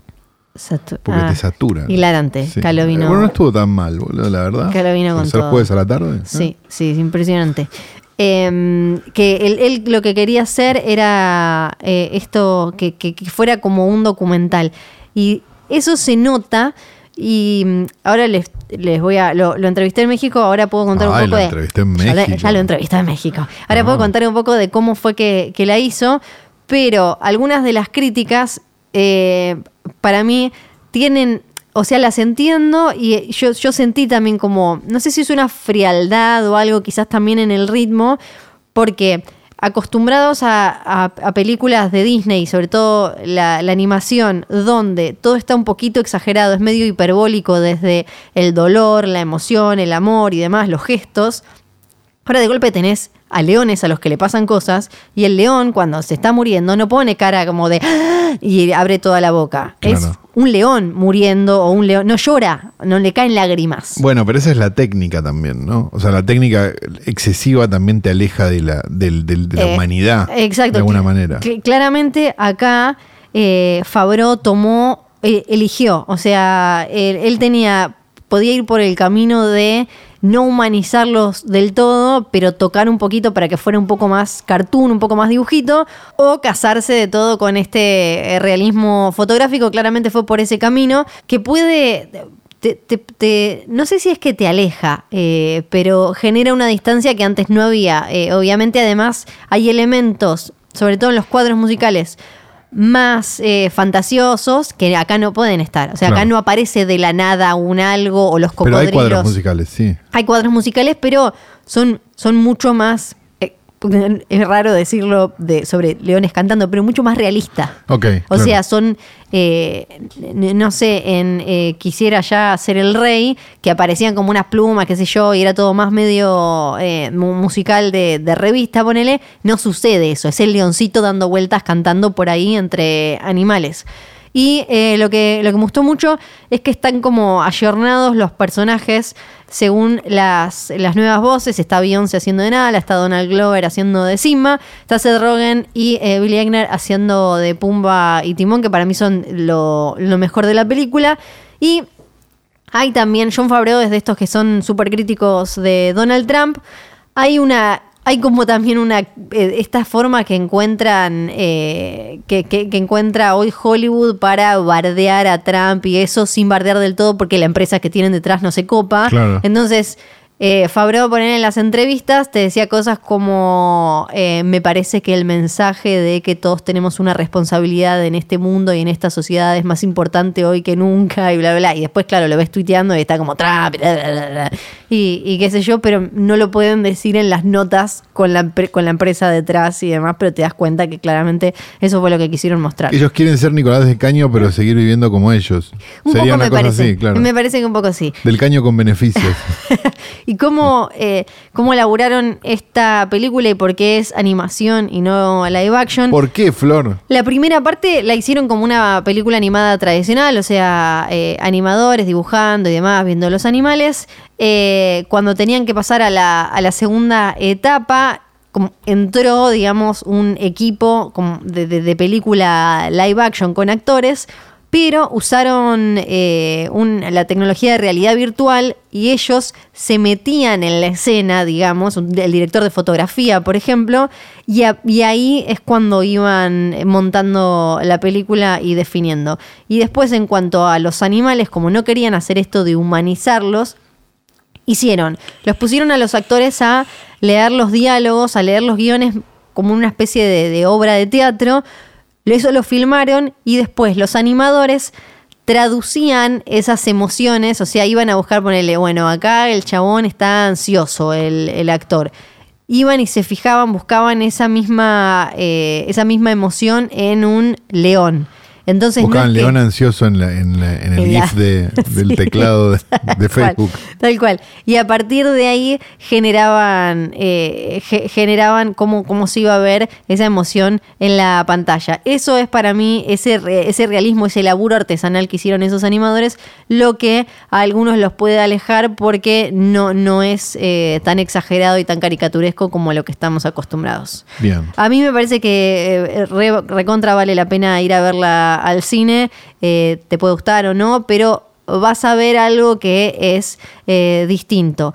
C: Porque
B: ah,
C: te satura.
B: Hilarante,
C: Sí.
B: Calo vino-
C: Bueno, no estuvo tan mal, boludo, la verdad.
B: Calo vino
C: Por
B: con
C: ser
B: todo.
C: jueves a la tarde. ¿eh?
B: Sí, sí, es impresionante. Eh, que él, él lo que quería hacer era eh, esto, que, que- que fuera como un documental. Y eso se nota. Y mm, ahora les, les voy a. Lo, lo entrevisté en México, ahora puedo contar
C: Ay,
B: un poco
C: lo
B: de.
C: entrevisté en
B: Ya,
C: México.
B: ya lo entrevisté en México. Ahora
C: Ah.
B: puedo contar un poco de cómo fue que, que la hizo. Pero algunas de las críticas, eh, para mí, tienen. O sea, las entiendo y yo, yo sentí también como, no sé si es una frialdad o algo, quizás también en el ritmo, porque acostumbrados a, películas de Disney, sobre todo la, animación, donde todo está un poquito exagerado, es medio hiperbólico desde el dolor, la emoción, el amor y demás, los gestos, Ahora de golpe tenés a leones a los que le pasan cosas y el león cuando se está muriendo no pone cara como de "Ah", y abre toda la boca. Es. Un león muriendo o un león no llora, no le caen lágrimas.
C: Bueno, pero esa es la técnica también, ¿no? O sea, la técnica excesiva también te aleja de la, del- de la
B: Eh,
C: humanidad.
B: Exacto.
C: De alguna manera.
B: cl- claramente acá eh, Fabro tomó, eh, eligió, o sea, él, él tenía, podía ir por el camino de no humanizarlos del todo, pero tocar un poquito para que fuera un poco más cartoon, un poco más dibujito, o casarse de todo con este eh, realismo fotográfico, claramente fue por ese camino, que puede te- no sé si es que te aleja, eh, pero genera una distancia que antes no había. Eh, obviamente, además, hay elementos, sobre todo en los cuadros musicales, más eh, fantasiosos que acá no pueden estar. O sea, acá no aparece de la nada un algo o los
C: Pero
B: cocodrilos.
C: hay cuadros musicales, sí.
B: Hay cuadros musicales, pero son, son mucho más. <laughs> es raro decirlo de, sobre leones cantando, pero mucho más realista.
C: Ok.
B: O
C: claro.
B: sea, son, eh, no sé, en eh, Quisiera ya ser el rey, que aparecían como unas plumas, qué sé yo, y era todo más medio eh, mu- musical de, de revista, ponele. No sucede eso, es el leoncito dando vueltas cantando por ahí entre animales. Y eh, lo, que, lo que me gustó mucho es que están como ayornados los personajes según las, las nuevas voces. Está Beyoncé haciendo de Nala, está Donald Glover haciendo de Simba, está Seth Rogen y eh, Billy Eichner haciendo de Pumba y Timón, que para mí son lo, lo mejor de la película. Y hay también, John Favreau es de estos que son súper críticos de Donald Trump. Hay una. Hay como también una. eh, esta forma que encuentran. eh, que, que- que encuentra hoy Hollywood para bardear a Trump y eso sin bardear del todo porque la empresa que tienen detrás no se copa.
C: Claro.
B: Entonces. Eh, Favreau poner en las entrevistas te decía cosas como eh, me parece que el mensaje de que todos tenemos una responsabilidad en este mundo y en esta sociedad es más importante hoy que nunca y bla bla, y después claro lo ves tuiteando y está como Trump bla, bla, bla, bla. y, y qué sé yo pero no lo pueden decir en las notas con la, con la empresa detrás y demás pero te das cuenta que claramente eso fue lo que quisieron mostrar
C: Ellos quieren ser Nicolás de Caño, pero seguir viviendo como ellos.
B: un
C: Sería
B: poco
C: una
B: me
C: cosa
B: parece
C: así, claro.
B: me parece que un poco sí
C: Del caño con beneficios.
B: y <laughs> y cómo, eh, cómo elaboraron esta película y por qué es animación y no live action.
C: ¿Por qué, Flor?
B: La primera parte la hicieron como una película animada tradicional, o sea, eh, animadores dibujando y demás, viendo los animales. Eh, cuando tenían que pasar a la, a la segunda etapa, como entró, digamos, un equipo como de, de- de película live action con actores, pero usaron eh, la tecnología de realidad virtual y ellos se metían en la escena, digamos, el director de fotografía, por ejemplo, y, ahí es cuando iban montando la película y definiendo. Y después, en cuanto a los animales, como no querían hacer esto de humanizarlos, hicieron? Los pusieron a los actores a leer los diálogos, a leer los guiones como una especie de obra de teatro. Eso lo filmaron y después los animadores traducían esas emociones, o sea, iban a buscar ponerle, bueno, acá el chabón está ansioso, el, el actor. Iban y se fijaban, buscaban esa misma, eh, esa misma emoción en un león. Entonces, no
C: Buscaban
B: que-
C: León ansioso en, la- en la- en el
B: en la-
C: GIF de- <laughs> del
B: Sí.
C: teclado de, de
B: Tal cual,
C: Facebook.
B: tal cual. Y a partir de ahí generaban, eh, ge- generaban cómo, cómo se iba a ver esa emoción en la pantalla. Eso es para mí ese, ese realismo, ese laburo artesanal que hicieron esos animadores, lo que a algunos los puede alejar porque no, no es eh, tan exagerado y tan caricaturesco como lo que estamos acostumbrados.
C: Bien.
B: A mí me parece que eh, re- recontra vale la pena ir a verla al cine, eh, te puede gustar o no, pero vas a ver algo que es eh, distinto.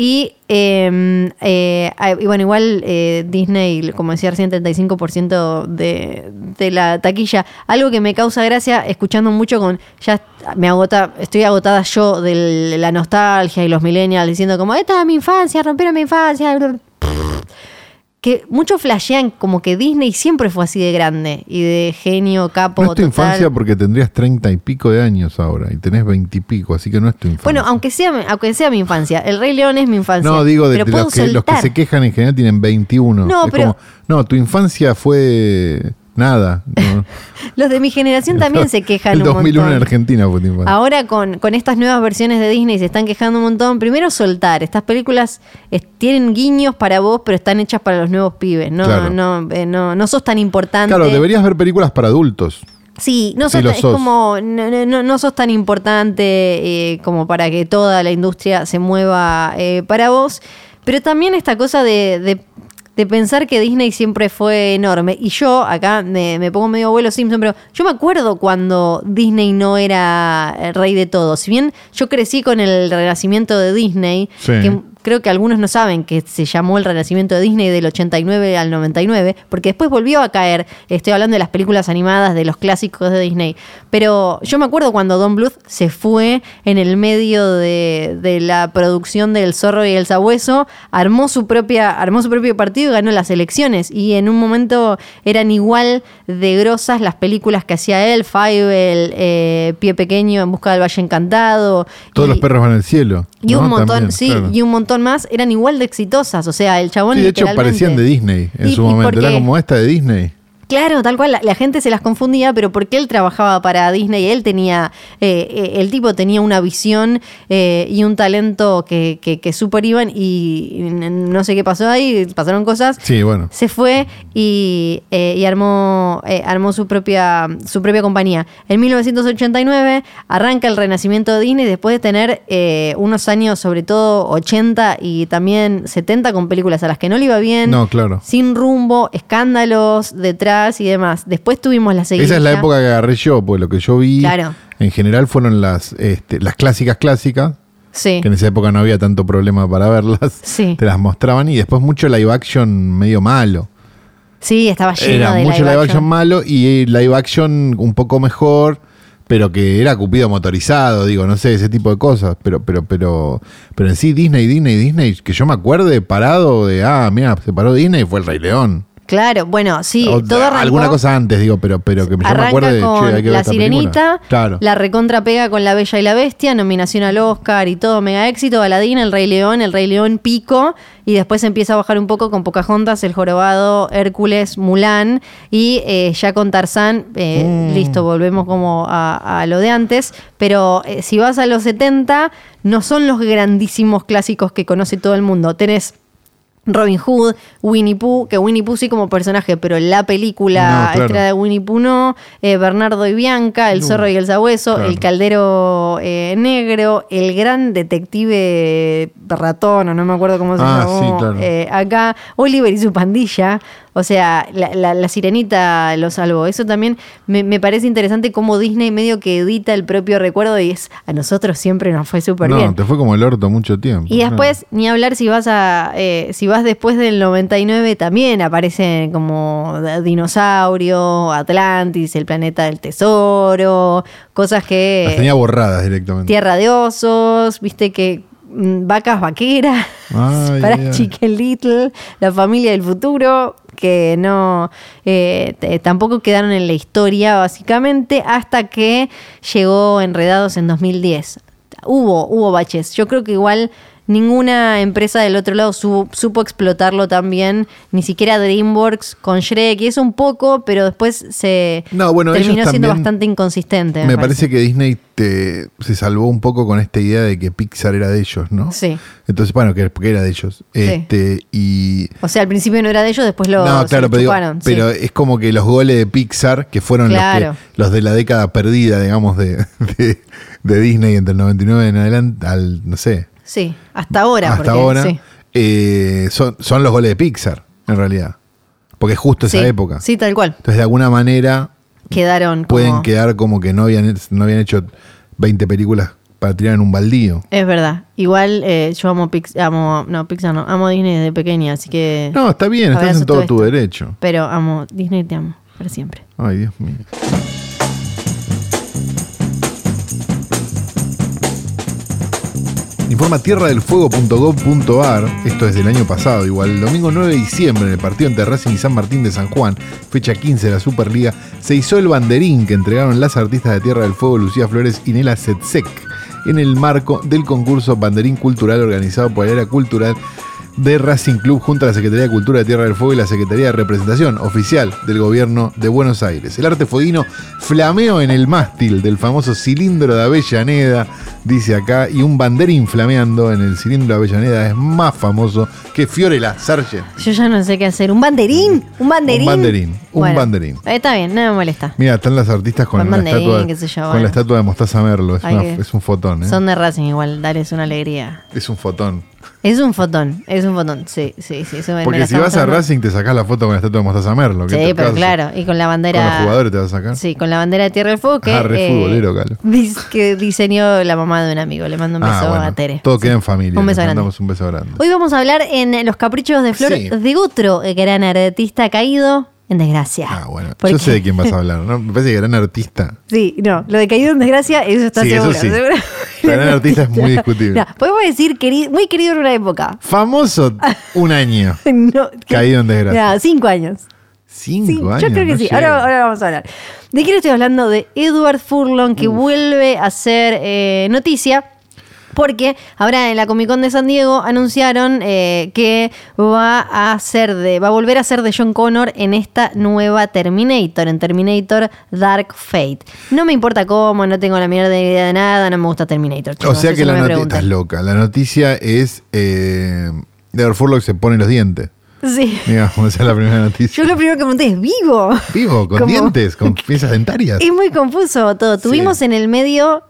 B: Y, eh, eh, ah, y bueno, igual eh, Disney, como decía recién, 35% de, de la taquilla. Algo que me causa gracia, escuchando mucho con. Ya me agota, estoy agotada yo de la nostalgia y los millennials diciendo como, esta es mi infancia, rompieron mi infancia que muchos flashean como que Disney siempre fue así de grande y de genio, capo,
C: No es tu
B: total.
C: infancia porque tendrías treinta y pico de años ahora y tenés veintipico, así que no es tu infancia.
B: Bueno, aunque sea, aunque sea mi infancia, El Rey León es mi infancia.
C: No, digo de, de los, que, los que se quejan en general tienen 21.
B: No,
C: Es
B: pero-
C: como, no, tu infancia fue nada. no. <laughs>
B: Los de mi generación <laughs> también se quejan
C: El
B: un
C: 2001 en
B: montón.
C: Argentina fue infancia.
B: Ahora con, con estas nuevas versiones de Disney se están quejando un montón. Primero soltar. Estas películas tienen guiños para vos, pero están hechas para los nuevos pibes. No,
C: Claro.
B: no, eh, no, no sos tan importante.
C: Claro, deberías ver películas para adultos.
B: Sí, no
C: Sí,
B: sos,
C: lo
B: es
C: sos.
B: como no, no- no- no sos tan importante eh, como para que toda la industria se mueva eh, para vos, pero también esta cosa de, de- de pensar que Disney siempre fue enorme. Y yo acá me, me pongo medio abuelo Simpson, pero yo me acuerdo cuando Disney no era el rey de todo. Si bien yo crecí con el renacimiento de Disney,
C: Sí.
B: que creo que algunos no saben que se llamó el renacimiento de Disney del 89 al 99, porque después volvió a caer. Estoy hablando de las películas animadas, de los clásicos de Disney. Pero yo me acuerdo cuando Don Bluth se fue en el medio de, de la producción del Zorro y el Sabueso, armó su propia, armó su propio partido y ganó las elecciones. Y en un momento eran igual de grosas las películas que hacía él, Fievel, eh, Pie Pequeño en busca del Valle Encantado.
C: Todos
B: y-
C: los perros van al cielo.
B: y
C: ¿no?
B: un montón,
C: También,
B: sí,
C: claro.
B: y un montón más eran igual de exitosas. O sea, el chabón.
C: Sí, de hecho
B: literalmente-
C: parecían de Disney en
B: Y-
C: su momento. Era como esta de Disney.
B: Claro, tal cual, la, la gente se las confundía, pero porque él trabajaba para Disney, él tenía, eh, eh, el tipo tenía una visión eh, y un talento que, que, que super iban y no sé qué pasó ahí, pasaron cosas.
C: Sí, bueno.
B: Se fue y, eh, y armó, armó su propia, su propia compañía. En 1989 arranca el renacimiento de Disney después de tener unos años, sobre todo 80 y también 70 con películas a las que no le iba bien.
C: No, claro.
B: Sin rumbo, escándalos detrás y demás. Después tuvimos la seguidilla.
C: Esa es la época que agarré yo, pues lo que yo vi
B: Claro.
C: en general fueron las, este, las clásicas clásicas,
B: Sí.
C: que en esa época no había tanto problema para verlas.
B: Sí.
C: Te las mostraban y después mucho live action medio malo.
B: Sí, estaba lleno
C: Era
B: de
C: mucho
B: live
C: live
B: action.
C: action malo y live action un poco mejor, pero que era Cupido motorizado, digo, no sé, ese tipo de cosas. Pero, pero, pero, pero en sí, Disney, Disney, Disney, que yo me acuerde parado de, ah, mira, se paró Disney y fue el Rey León.
B: Claro, bueno, sí,
C: O-
B: todo arrancó.
C: alguna cosa antes, digo, pero, pero que yo me
B: Arranca
C: acuerdo de
B: con
C: che, hay que
B: La. Sirenita,
C: Claro.
B: la recontra pega con La Bella y la Bestia, nominación al Oscar y todo, mega éxito, Aladín, El Rey León, El Rey León pico, y después empieza a bajar un poco con Pocahontas, El Jorobado, Hércules, Mulan, y eh, ya con Tarzán, eh,
C: Mm.
B: listo, volvemos como a, a lo de antes, pero eh, si vas a los 70, no son los grandísimos clásicos que conoce todo el mundo, tenés... Robin Hood, Winnie Pooh, que Winnie Pooh sí como personaje, pero la película
C: No, claro.
B: extra de Winnie Pooh no, eh, Bernardo y Bianca, El
C: No.
B: zorro y el sabueso,
C: Claro.
B: El caldero eh, negro, El gran detective ratón, o no me acuerdo cómo se
C: Ah,
B: llamó
C: sí, claro.
B: eh, acá, Oliver y su pandilla, o sea, la, la- la sirenita lo salvó. Eso también me, me parece interesante cómo Disney medio que edita el propio recuerdo y es, a nosotros siempre nos fue súper
C: no,
B: bien.
C: te fue como el orto mucho tiempo.
B: Y después, ni hablar si vas a si vas después del 99, también aparecen como dinosaurio, Atlantis, el planeta del tesoro, cosas
C: Las
B: que
C: tenía borradas directamente.
B: Tierra de osos, viste que mm, vacas vaqueras,
C: Ay, <laughs>
B: para
C: ay,
B: Little, la familia del futuro, que no eh, tampoco quedaron en la historia básicamente hasta que llegó Enredados en 2010. Hubo, hubo baches. Yo creo que igual ninguna empresa del otro lado su- supo explotarlo tan bien, ni siquiera DreamWorks con Shrek, y eso un poco, pero después se
C: No, bueno,
B: terminó siendo
C: también-
B: bastante inconsistente.
C: Me parece que Disney te, se salvó un poco con esta idea de que Pixar era de ellos, ¿no?
B: Sí.
C: Entonces, bueno, que, que era de ellos. Este, y.
B: O sea, al principio no era de ellos, después lo,
C: no, claro,
B: lo
C: pero, digo,
B: sí.
C: es como que los goles de Pixar, que fueron
B: Claro.
C: los, que, los de la década perdida, digamos, de, de, de Disney entre el 99 en adelante, al, no sé,
B: Sí, hasta ahora.
C: hasta
B: porque,
C: ahora,
B: sí.
C: eh, son, son los goles de Pixar, en realidad. Porque es justo esa
B: Sí,
C: época.
B: Sí, tal cual.
C: Entonces, de alguna manera,
B: Quedaron como...
C: pueden quedar como que no habían, no habían hecho 20 películas para tirar en un baldío.
B: Es verdad. Igual eh, yo amo Pixar, amo, no, Pixar no, amo Disney desde pequeña, así que...
C: No, está bien, estás en todo
B: todo
C: tu derecho.
B: Pero amo, Disney te amo, para siempre.
C: Ay, Dios mío. Informa tierradelfuego.gov.ar, esto es del año pasado, igual, el domingo 9 de diciembre, en el partido entre Racing y San Martín de San Juan, fecha 15 de la Superliga, se hizo el banderín que entregaron las artistas de Tierra del Fuego, Lucía Flores y Nela Setsek, en el marco del concurso Banderín Cultural organizado por el Área Cultural de Racing Club junto a la Secretaría de Cultura de Tierra del Fuego y la Secretaría de Representación Oficial del Gobierno de Buenos Aires. El arte fueguino flameó en el mástil del famoso cilindro de Avellaneda, dice acá, y un banderín flameando en el cilindro de Avellaneda es más famoso que Fiorella Sargent.
B: Yo ya no sé qué hacer. ¿Un banderín? ¿Un banderín?
C: Un banderín, un banderín.
B: Está bien, no me molesta.
C: Mira, están las artistas con,
B: Con
C: la, estatua,
B: yo,
C: con
B: bueno.
C: la estatua de Mostaza Merlo. Es,
B: Hay
C: una-
B: que-
C: es un fotón, ¿eh?
B: Son de Racing igual, darles una alegría.
C: Es un fotón.
B: Es un fotón, es un fotón. Sí, sí, sí. eso
C: Porque si vas a. Racing te sacás la foto con la estatua de Mostaza Merlo. ¿qué
B: Sí, pero claro. Y con la bandera.
C: Con los jugadores te vas a sacar.
B: Sí, con la bandera de Tierra del Fuego que,
C: Ah, re
B: eh,
C: futbolero, Calo.
B: que diseñó la mamá de un amigo. Le mando un beso
C: Ah, bueno,
B: a Tere.
C: Todo queda en familia.
B: Un beso grande.
C: mandamos un beso grande.
B: Hoy vamos a hablar en Los Caprichos de Flor
C: Sí.
B: de otro gran artista caído en desgracia.
C: Ah, bueno.
B: Porque-
C: Yo sé de quién vas a <laughs> hablar. ¿no? Me parece que gran artista.
B: Sí, no, lo de caído en desgracia, eso está
C: Sí, eso
B: seguro.
C: sí.
B: seguro.
C: Gran <laughs> artista es muy discutible.
B: No, podemos decir muy querido en una época.
C: Famoso <laughs> un año.
B: No,
C: Caído en desgracia.
B: No, cinco años.
C: Cinco
B: Sí,
C: años.
B: yo creo que
C: no
B: sí. ahora vamos a hablar. ¿De quién estoy hablando? De Edward Furlong, que vuelve a ser eh, noticia. Porque ahora en la Comic Con de San Diego anunciaron eh, que va a ser de, va a volver a ser de John Connor en esta nueva Terminator, en Terminator Dark Fate. No me importa cómo, no tengo la mierda idea de nada, no me gusta Terminator.
C: O sea que la noticia. Estás loca. La noticia es. Eh, Edward Furlock se pone los dientes.
B: Sí.
C: Digamos, esa es la primera noticia.
B: Yo lo primero que pregunté es, ¿vivo?
C: Vivo, con
B: Como-
C: dientes, con <laughs> piezas dentarias.
B: Es muy confuso todo. Tuvimos en el medio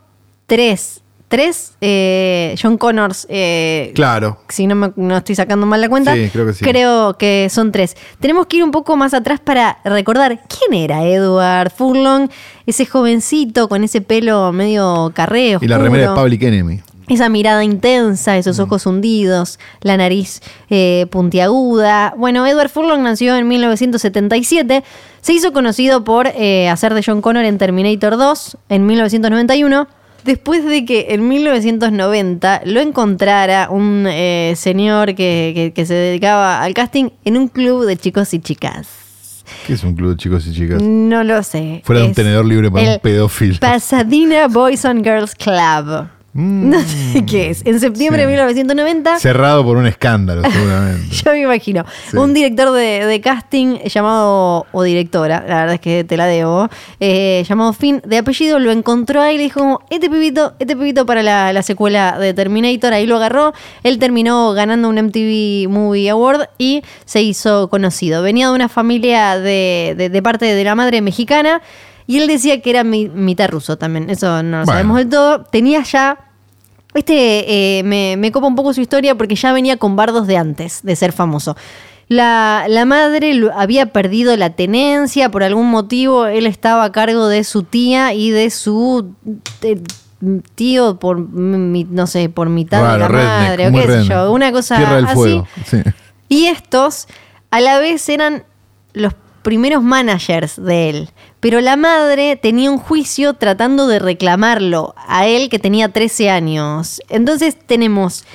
B: tres, tres eh, John Connors. eh,
C: Claro.
B: Si no, me, no estoy sacando mal la cuenta.
C: Sí, creo que sí.
B: Creo que son tres. Tenemos que ir un poco más atrás para recordar quién era Edward Furlong, ese jovencito con ese pelo medio carreo.
C: Y la remera de Public Enemy.
B: Esa mirada intensa, esos ojos hundidos, la nariz eh, puntiaguda. Bueno, Edward Furlong nació en 1977. Se hizo conocido por eh, hacer de John Connor en Terminator 2 en 1991. Después de que en 1990 lo encontrara un eh, señor que, que- que se dedicaba al casting en un club de chicos y chicas.
C: ¿Qué es un club de chicos y chicas?
B: No lo sé.
C: Fuera de un tenedor libre para un pedófilo.
B: Pasadena Boys and Girls Club.
C: Mm.
B: No sé qué es. En septiembre
C: Sí.
B: de 1990.
C: Cerrado por un escándalo, <laughs> seguramente.
B: Yo me imagino.
C: Sí.
B: Un director de, de casting llamado, o directora, la verdad es que te la debo, eh, llamado Finn, de apellido, lo encontró ahí y le dijo, como, este pibito, este pibito para la, la secuela de Terminator, ahí lo agarró. Él terminó ganando un MTV Movie Award y se hizo conocido. Venía de una familia de, de- de parte de la madre mexicana. Y él decía que era mi- mitad ruso también, eso no lo
C: Bueno.
B: sabemos del todo. Tenía ya este eh, me, me copa un poco su historia porque ya venía con bardos de antes de ser famoso. La, la madre había perdido la tenencia por algún motivo. Él estaba a cargo de su tía y de su eh, tío por, mi- no sé, por mitad de la
C: redneck,
B: madre o qué sé yo. Una cosa así.
C: Fuego. Sí.
B: Y estos, a la vez, eran los primeros managers de él. Pero la madre tenía un juicio tratando de reclamarlo a él que tenía 13 años. Entonces tenemos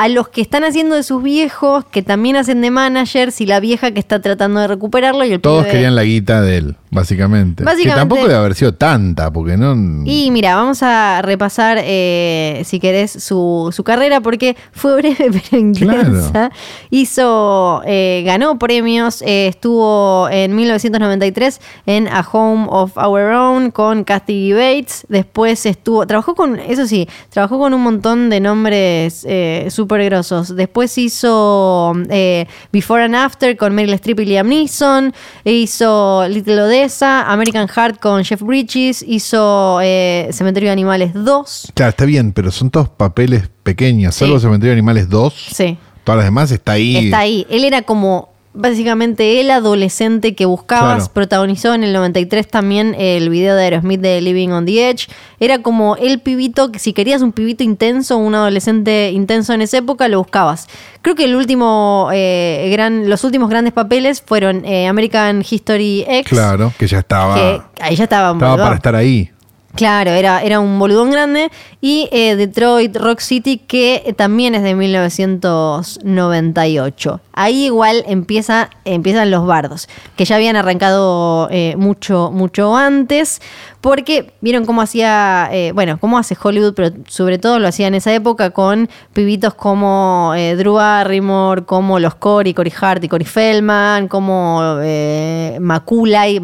B: a los que están haciendo de sus viejos, que también hacen de managers, y la vieja que está tratando de recuperarlo. Y el
C: Todos
B: pibe-
C: querían la guita de él, básicamente.
B: Básicamente-
C: Que tampoco debe haber sido tanta, porque no.
B: Y mira, vamos a repasar, eh, si querés, su, su carrera, porque fue breve <laughs> pero intensa.
C: Claro.
B: Hizo, eh, ganó premios, eh, estuvo en 1993 en A Home of Our Own con Kathy Bates. Después estuvo, trabajó con, eso sí, trabajó con un montón de nombres eh, súper grosos. Después hizo eh, Before and After con Meryl Streep y Liam Neeson. Hizo Little Odessa, American Heart con Jeff Bridges. Hizo eh, Cementerio de Animales 2.
C: Claro, está bien, pero son todos papeles pequeños.
B: Sí.
C: Salvo Cementerio de Animales 2.
B: Sí.
C: Todas las demás está ahí.
B: Está ahí. Él era como básicamente el adolescente que buscabas.
C: Claro.
B: Protagonizó en el 93 también el video de Aerosmith de Living on the Edge. Era como el pibito que si querías un pibito intenso, un adolescente intenso en esa época, lo buscabas. Creo que el último eh, gran, los últimos grandes papeles fueron eh, American History X.
C: Claro, que ya estaba.
B: Que ahí ya estaba.
C: estaba para estar ahí.
B: Claro, era, era un boludón grande. Y eh, Detroit Rock City, que eh, también es de 1998. Ahí igual empieza, empiezan los bardos, que ya habían arrancado eh, mucho, mucho antes, porque vieron cómo hacía, bueno, cómo hace Hollywood, pero sobre todo lo hacía en esa época con pibitos como Drew Barrymore, como los Cory, Cory Hart y Cory Feldman, como eh, Macaulay,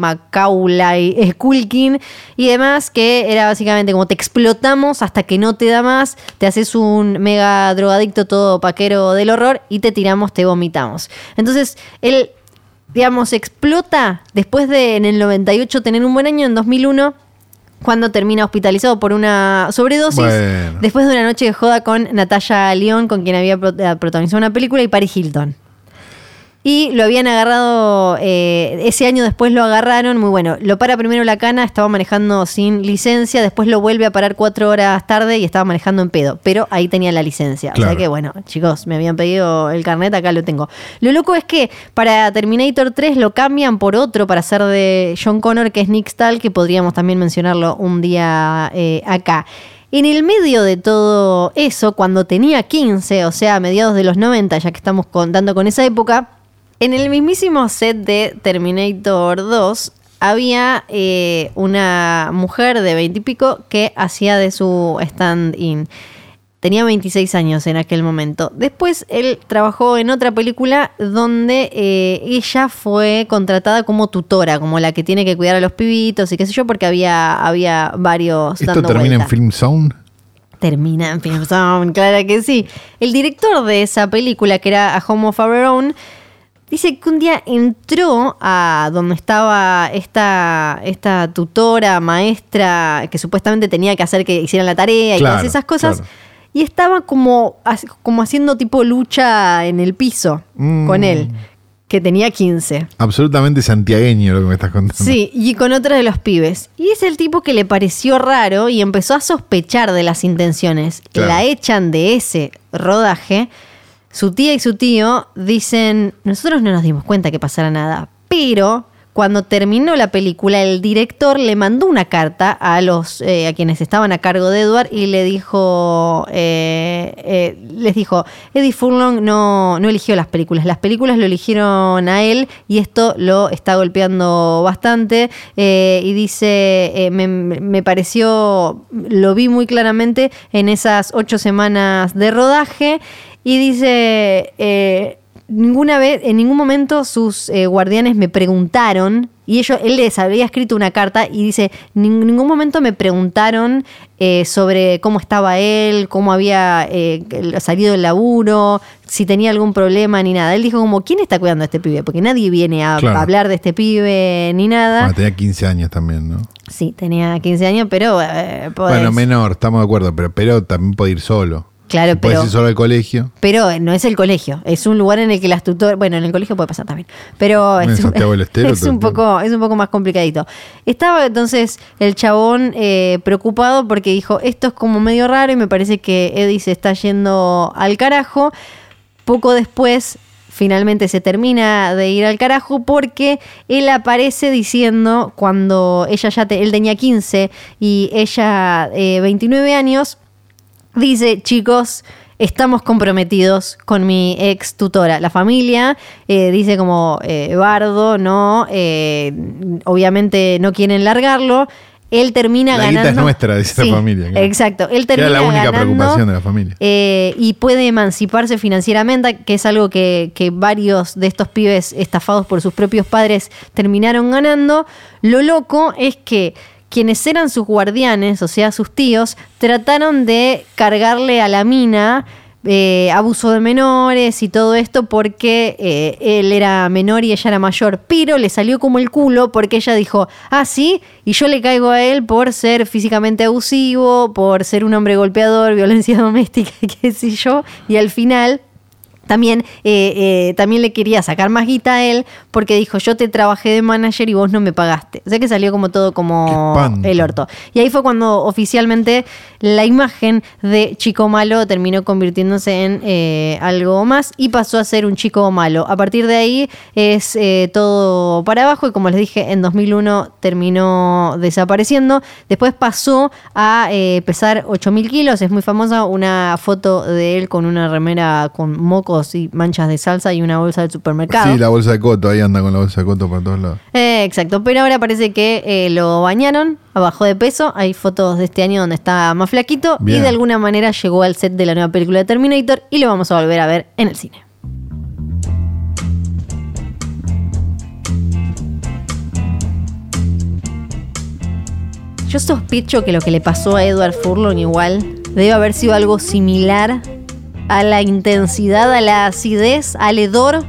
B: Culkin y demás, que era básicamente como te explotamos hasta que no te da más, te haces un mega drogadicto todo paquero del horror y te tiramos, te vomitamos. Entonces, él, digamos, explota después de en el 98 tener un buen año, en 2001 cuando termina hospitalizado por una sobredosis,
C: Bueno.
B: después de una noche de joda con Natalia León, con quien había eh, protagonizado una película, y Paris Hilton. Y lo habían agarrado, eh, ese año después lo agarraron, muy bueno. Lo para primero la cana, estaba manejando sin licencia, después lo vuelve a parar cuatro horas tarde y estaba manejando en pedo. Pero ahí tenía la licencia. O sea que bueno, chicos, me habían pedido el carnet, acá lo tengo. Lo loco es que para Terminator 3 lo cambian por otro para hacer de John Connor, que es Nick Stahl, que podríamos también mencionarlo un día eh, acá. En el medio de todo eso, cuando tenía 15, o sea, a mediados de los 90, ya que estamos contando con esa época, en el mismísimo set de Terminator 2 había eh, una mujer de 20 y pico que hacía de su stand-in. Tenía 26 años en aquel momento. Después él trabajó en otra película donde eh, ella fue contratada como tutora, como la que tiene que cuidar a los pibitos y qué sé yo, porque había, había varios
C: ¿Esto
B: dando
C: termina
B: vuelta.
C: en Film Zone?
B: Termina en Film Zone, claro que sí. El director de esa película, que era A Home of Our Own, dice que un día entró a donde estaba esta, esta tutora, maestra, que supuestamente tenía que hacer que hicieran la tarea y
C: Claro,
B: todas esas cosas.
C: claro.
B: Y estaba como, como haciendo tipo lucha en el piso
C: Mm.
B: con él, que tenía 15.
C: Absolutamente santiagueño lo que me estás contando.
B: Sí, y con otro de los pibes. Y es el tipo que le pareció raro y empezó a sospechar de las intenciones.
C: Claro.
B: La echan de ese rodaje. Su tía y su tío dicen, nosotros no nos dimos cuenta que pasara nada, pero cuando terminó la película, el director le mandó una carta a los eh, a quienes estaban a cargo de Edward y le dijo, eh, eh, les dijo, Eddie Furlong no, no eligió las películas, las películas lo eligieron a él y esto lo está golpeando bastante. y dice, me, me pareció, lo vi muy claramente en esas ocho semanas de rodaje y dice... eh, ninguna vez, en ningún momento sus eh, guardianes me preguntaron, y ellos, él les había escrito una carta y dice, en ningún momento me preguntaron eh, sobre cómo estaba él, cómo había eh, salido del laburo, si tenía algún problema ni nada. Él dijo como, ¿quién está cuidando a este pibe? Porque nadie viene a,
C: Claro.
B: a hablar de este pibe ni nada.
C: Bueno, tenía 15 años también, ¿no?
B: Sí, tenía 15 años, pero... eh,
C: Bueno, menor, estamos de acuerdo, pero, pero también puede ir solo.
B: Claro,
C: Puede
B: pero-
C: ir solo al colegio.
B: Pero no es el colegio, es un lugar en el que las tutoras, bueno, en el colegio puede pasar también, pero es, un- <laughs>
C: Estero
B: es un poco, es un poco más complicadito. Estaba entonces el chabón eh, preocupado porque dijo, esto es como medio raro y me parece que Eddie se está yendo al carajo. Poco después finalmente se termina de ir al carajo porque él aparece diciendo cuando ella ya te- él tenía 15 y ella eh, 29 años Dice, chicos, estamos comprometidos con mi ex tutora. La familia eh, dice como, eh, Bardo, no, eh, obviamente no quieren largarlo. Él termina
C: La
B: ganando.
C: es nuestra, dice la familia, claro.
B: Exacto. Él termina
C: era la única
B: ganando,
C: preocupación de la familia.
B: eh, y puede emanciparse financieramente, que es algo que, que varios de estos pibes estafados por sus propios padres terminaron ganando. Lo loco es que quienes eran sus guardianes, o sea, sus tíos, trataron de cargarle a la mina. eh, abuso de menores y todo esto porque eh, él era menor y ella era mayor, pero le salió como el culo porque ella dijo, ah, sí, y yo le caigo a él por ser físicamente abusivo, por ser un hombre golpeador, <laughs> violencia doméstica, qué sé yo, y al final también, eh, eh, también le quería sacar más guita a él porque dijo, yo te trabajé de manager y vos no me pagaste. O sea que salió como todo como el orto. Y ahí fue cuando oficialmente la imagen de chico malo terminó convirtiéndose en eh, algo más y pasó a ser un chico malo. A partir de ahí es todo para abajo y como les dije, en 2001 terminó desapareciendo. Después pasó a pesar 8.000 kilos. Es muy famosa una foto de él con una remera con y manchas de salsa y una bolsa del supermercado.
C: Sí, la bolsa de coto, ahí anda con la bolsa de coto por todos lados.
B: Eh, exacto, pero ahora parece que eh, lo bañaron, abajo de peso. Hay fotos de este año donde está más flaquito
C: Bien.
B: y de alguna manera llegó al set de la nueva película de Terminator y lo vamos a volver a ver en el cine. Yo sospecho que lo que le pasó a Edward Furlong igual debe haber sido algo similar a la intensidad, a la acidez, al hedor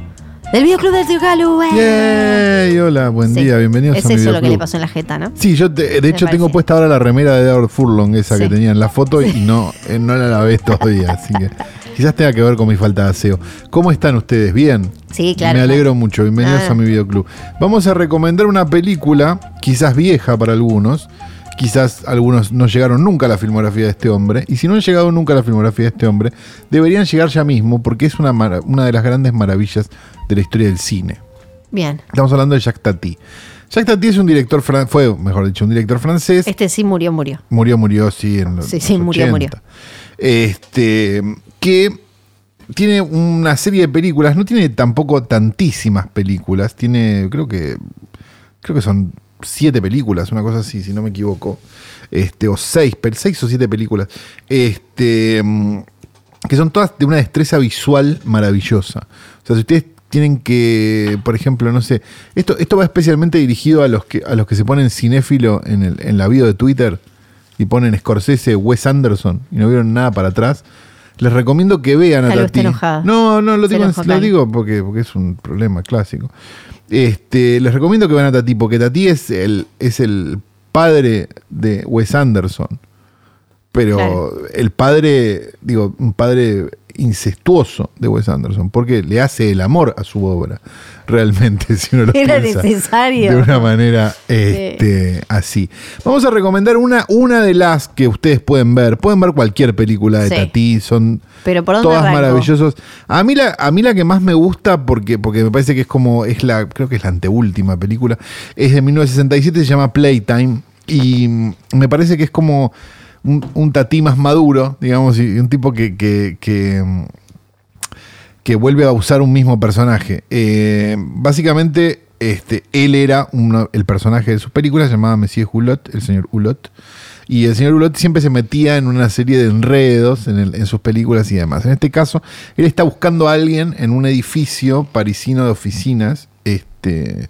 B: del videoclub del tío Calu.
C: Yay, hola, buen
B: Sí.
C: día, bienvenidos
B: Es
C: a mi
B: eso lo que le pasó en la jeta, ¿no?
C: Sí, yo te- de hecho tengo puesta ahora la remera de Edward Furlong, esa
B: Sí.
C: que tenía en la foto, y no, eh, no la lavé <laughs> estos días, así que quizás tenga que ver con mi falta de aseo. ¿Cómo están ustedes? ¿Bien?
B: Sí, claro.
C: Me alegro mucho, bienvenidos
B: Ah.
C: a mi videoclub. Vamos a recomendar una película, quizás vieja para algunos, quizás algunos no llegaron nunca a la filmografía de este hombre, y si no han llegado nunca a la filmografía de este hombre, deberían llegar ya mismo, porque es una, una de las grandes maravillas de la historia del cine.
B: Bien.
C: Estamos hablando de Jacques Tati. Jacques Tati es un director, fran- fue, mejor dicho, un director francés.
B: Este sí murió, murió.
C: Murió, murió, sí, en los
B: Sí, sí, murió,
C: 80.
B: murió.
C: Este, que tiene una serie de películas, no tiene tampoco tantísimas películas, tiene, creo que, creo que son siete películas, una cosa así, si no me equivoco, este, o seis, seis o siete películas, este, mm, que son todas de una destreza visual maravillosa. O sea, si ustedes tienen que, por ejemplo, no sé, esto, esto va especialmente dirigido a los que, a los que se ponen cinéfilo en, el, en la bio de Twitter y ponen Scorsese, Wes Anderson y no vieron nada para atrás. Les recomiendo que vean a Tati. No, no, lo digo, lo digo porque, porque es un problema clásico. Este, les recomiendo que vean a Tati, porque Tati es el, es el padre de Wes Anderson. Pero
B: Claro.
C: el padre, digo, un padre incestuoso de Wes Anderson, porque le hace el amor a su obra, realmente, <laughs> si uno lo
B: Era
C: piensa
B: necesario.
C: de una manera este, así. Vamos a recomendar una, una de las que ustedes pueden ver. Pueden ver cualquier película de
B: Sí.
C: Tati, son
B: Pero ¿por dónde
C: todas
B: arranco?
C: maravillosos. A mí la, a mí la que más me gusta, porque, porque me parece que es como, es la, creo que es la anteúltima película, es de 1967, se llama Playtime, y me parece que es como un, un Tati más maduro, digamos, y un tipo que, que, que, mm, vuelve a usar un mismo personaje. Eh, básicamente, este, él era el personaje de sus películas, se llamaba Monsieur Hulot, el señor Hulot. Y el señor Hulot siempre se metía en una serie de enredos en, en sus películas y demás. En este caso, él está buscando a alguien en un edificio parisino de oficinas, este,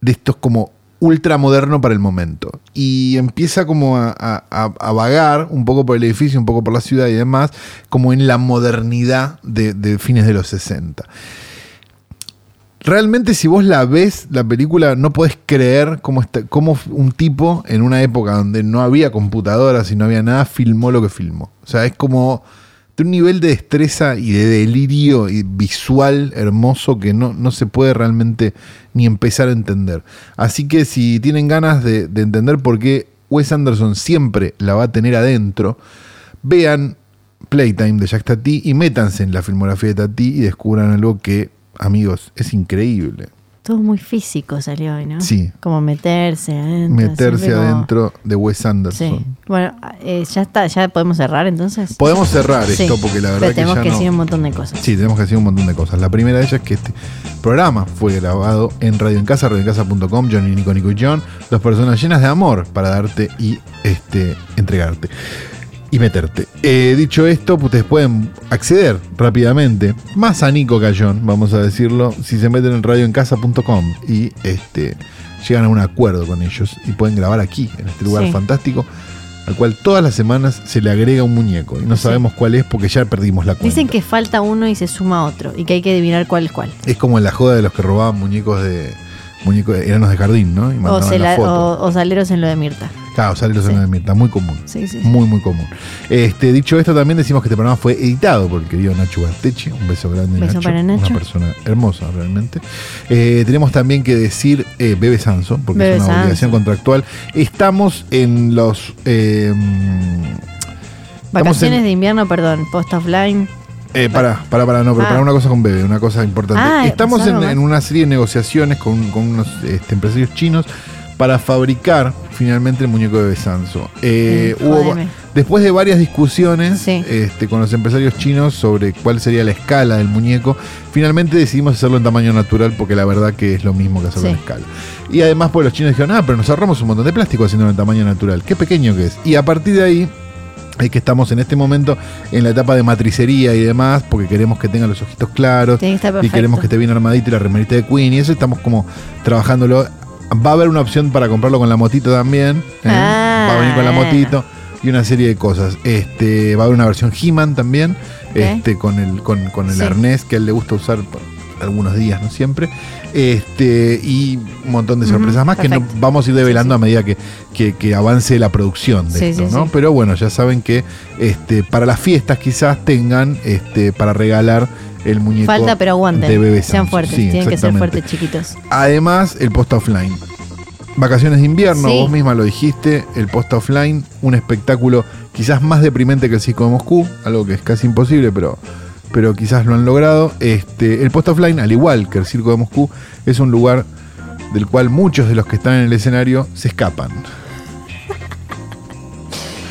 C: de estos como ultramoderno para el momento. Y empieza como a, a- a- vagar un poco por el edificio, un poco por la ciudad y demás, como en la modernidad de, de fines de los 60. Realmente si vos la ves, la película, no podés creer cómo, está, cómo un tipo en una época donde no había computadoras y no había nada, filmó lo que filmó. O sea, es como un nivel de destreza y de delirio y visual hermoso que no, no se puede realmente ni empezar a entender. Así que si tienen ganas de, de entender por qué Wes Anderson siempre la va a tener adentro, vean Playtime de Jack Tati y métanse en la filmografía de Tati y descubran algo que, amigos, es increíble.
B: Todo muy físico salió hoy, ¿no?
C: Sí.
B: Como meterse adentro.
C: Meterse
B: como-
C: adentro de Wes Anderson.
B: Sí. Bueno, eh, ya está, ya podemos cerrar entonces.
C: Podemos cerrar
B: Sí.
C: esto porque la verdad
B: Pero
C: que
B: tenemos
C: ya
B: que
C: no-
B: decir un montón de cosas.
C: Sí, tenemos que decir un montón de cosas. La primera de ellas es que este programa fue grabado en Radio en Casa, radioencasa.com, Johnny, Nico, Nico y John, dos personas llenas de amor para darte y este, entregarte y meterte. Eh, dicho esto, pues, ustedes pueden acceder rápidamente, más a Nico John, vamos a decirlo, si se meten en radioencasa.com y este, llegan a un acuerdo con ellos y pueden grabar aquí, en este lugar
B: Sí.
C: fantástico. Al cual todas las semanas se le agrega un muñeco y no
B: Sí.
C: sabemos cuál es porque ya perdimos la cuenta.
B: Dicen que falta uno y se suma otro y que hay que adivinar cuál es cuál.
C: Es como en la joda de los que robaban muñecos de. muñecos de- enanos de jardín, ¿no? Y
B: O,
C: mandaban
B: cela-
C: la foto.
B: o- o saleros en lo de Mirta.
C: Claro, sale los
B: Sí.
C: de Mirta, muy común.
B: Sí, sí.
C: Muy, muy común. Este, dicho esto, también decimos que este programa fue editado por el querido Nacho Garteche. Un beso grande,
B: Beso
C: Nacho.
B: para Nacho.
C: Una persona hermosa, realmente. Eh, tenemos también que decir eh, Bebe Sanso, porque
B: Bebe
C: es una
B: Sanso.
C: obligación contractual. Estamos en los. eh,
B: Vacaciones
C: en-
B: de invierno, perdón, post offline.
C: Eh, para, para, para, no, pero
B: Ah.
C: para una cosa con Bebe, una cosa importante.
B: Ah,
C: Estamos en, una serie de negociaciones con, con unos este, empresarios chinos para fabricar finalmente el muñeco de Bebe Sanso. Eh,
B: Mm,
C: hubo, después de varias discusiones
B: Sí.
C: este, con los empresarios chinos sobre cuál sería la escala del muñeco, finalmente decidimos hacerlo en tamaño natural porque la verdad que es lo mismo que hacerlo
B: Sí.
C: en escala. Y además, pues los chinos dijeron, ah, pero nos ahorramos un montón de plástico haciéndolo en tamaño natural. Qué pequeño que es. Y a partir de ahí es que estamos en este momento en la etapa de matricería y demás, porque queremos que tenga los ojitos claros
B: que
C: y queremos que esté bien armadito y la remerita de Queen y eso estamos como trabajándolo. Va a haber una opción para comprarlo con la motito también. ¿eh?
B: Ah,
C: va a venir con la
B: bueno.
C: motito y una serie de cosas. Este, va a haber una versión He-Man también, este, con el, con, con el
B: Sí.
C: arnés que a él le gusta usar por algunos días, no siempre. Este, y un montón de sorpresas más que no, vamos a ir develando
B: Sí,
C: a medida que, que- que avance la producción de esto, ¿no? Pero bueno, ya saben que este, para las fiestas quizás tengan este, para regalar el muñeco
B: Falta, pero aguanten.
C: de
B: Sean fuertes,
C: Sí,
B: tienen que ser fuertes, chiquitos.
C: Además, el post offline. Vacaciones de invierno,
B: Sí.
C: vos misma lo dijiste, el post offline, un espectáculo quizás más deprimente que el Circo de Moscú, algo que es casi imposible, pero, pero quizás lo han logrado. Este, el post offline, al igual que el Circo de Moscú, es un lugar del cual muchos de los que están en el escenario se escapan.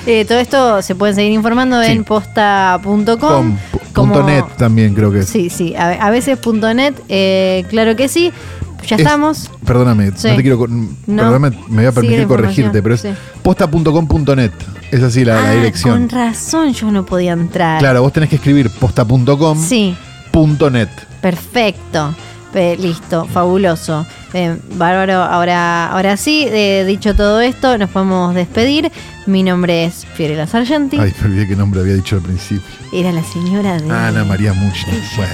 B: Eh, todo esto se pueden seguir informando
C: Sí.
B: en posta.com.
C: Com,
B: como-
C: .net también creo que es.
B: Sí, sí, a, a veces .net, eh, claro que sí. Ya
C: Es-
B: estamos.
C: Perdóname,
B: Sí.
C: no te quiero.
B: No.
C: Perdóname, me voy a permitir
B: la
C: corregirte, pero es
B: información,
C: posta.com.net. Es así la, la
B: Ah,
C: dirección.
B: Con razón yo no podía entrar.
C: Claro, vos tenés que escribir posta.com.net.
B: Sí, perfecto. Listo, fabuloso. Eh, bárbaro, ahora, ahora sí, eh, dicho todo esto, nos podemos despedir. Mi nombre es Fiorella Sargenti.
C: Ay, olvidé qué nombre había dicho al principio.
B: Era la señora de...
C: Ana María Muchner. Bueno,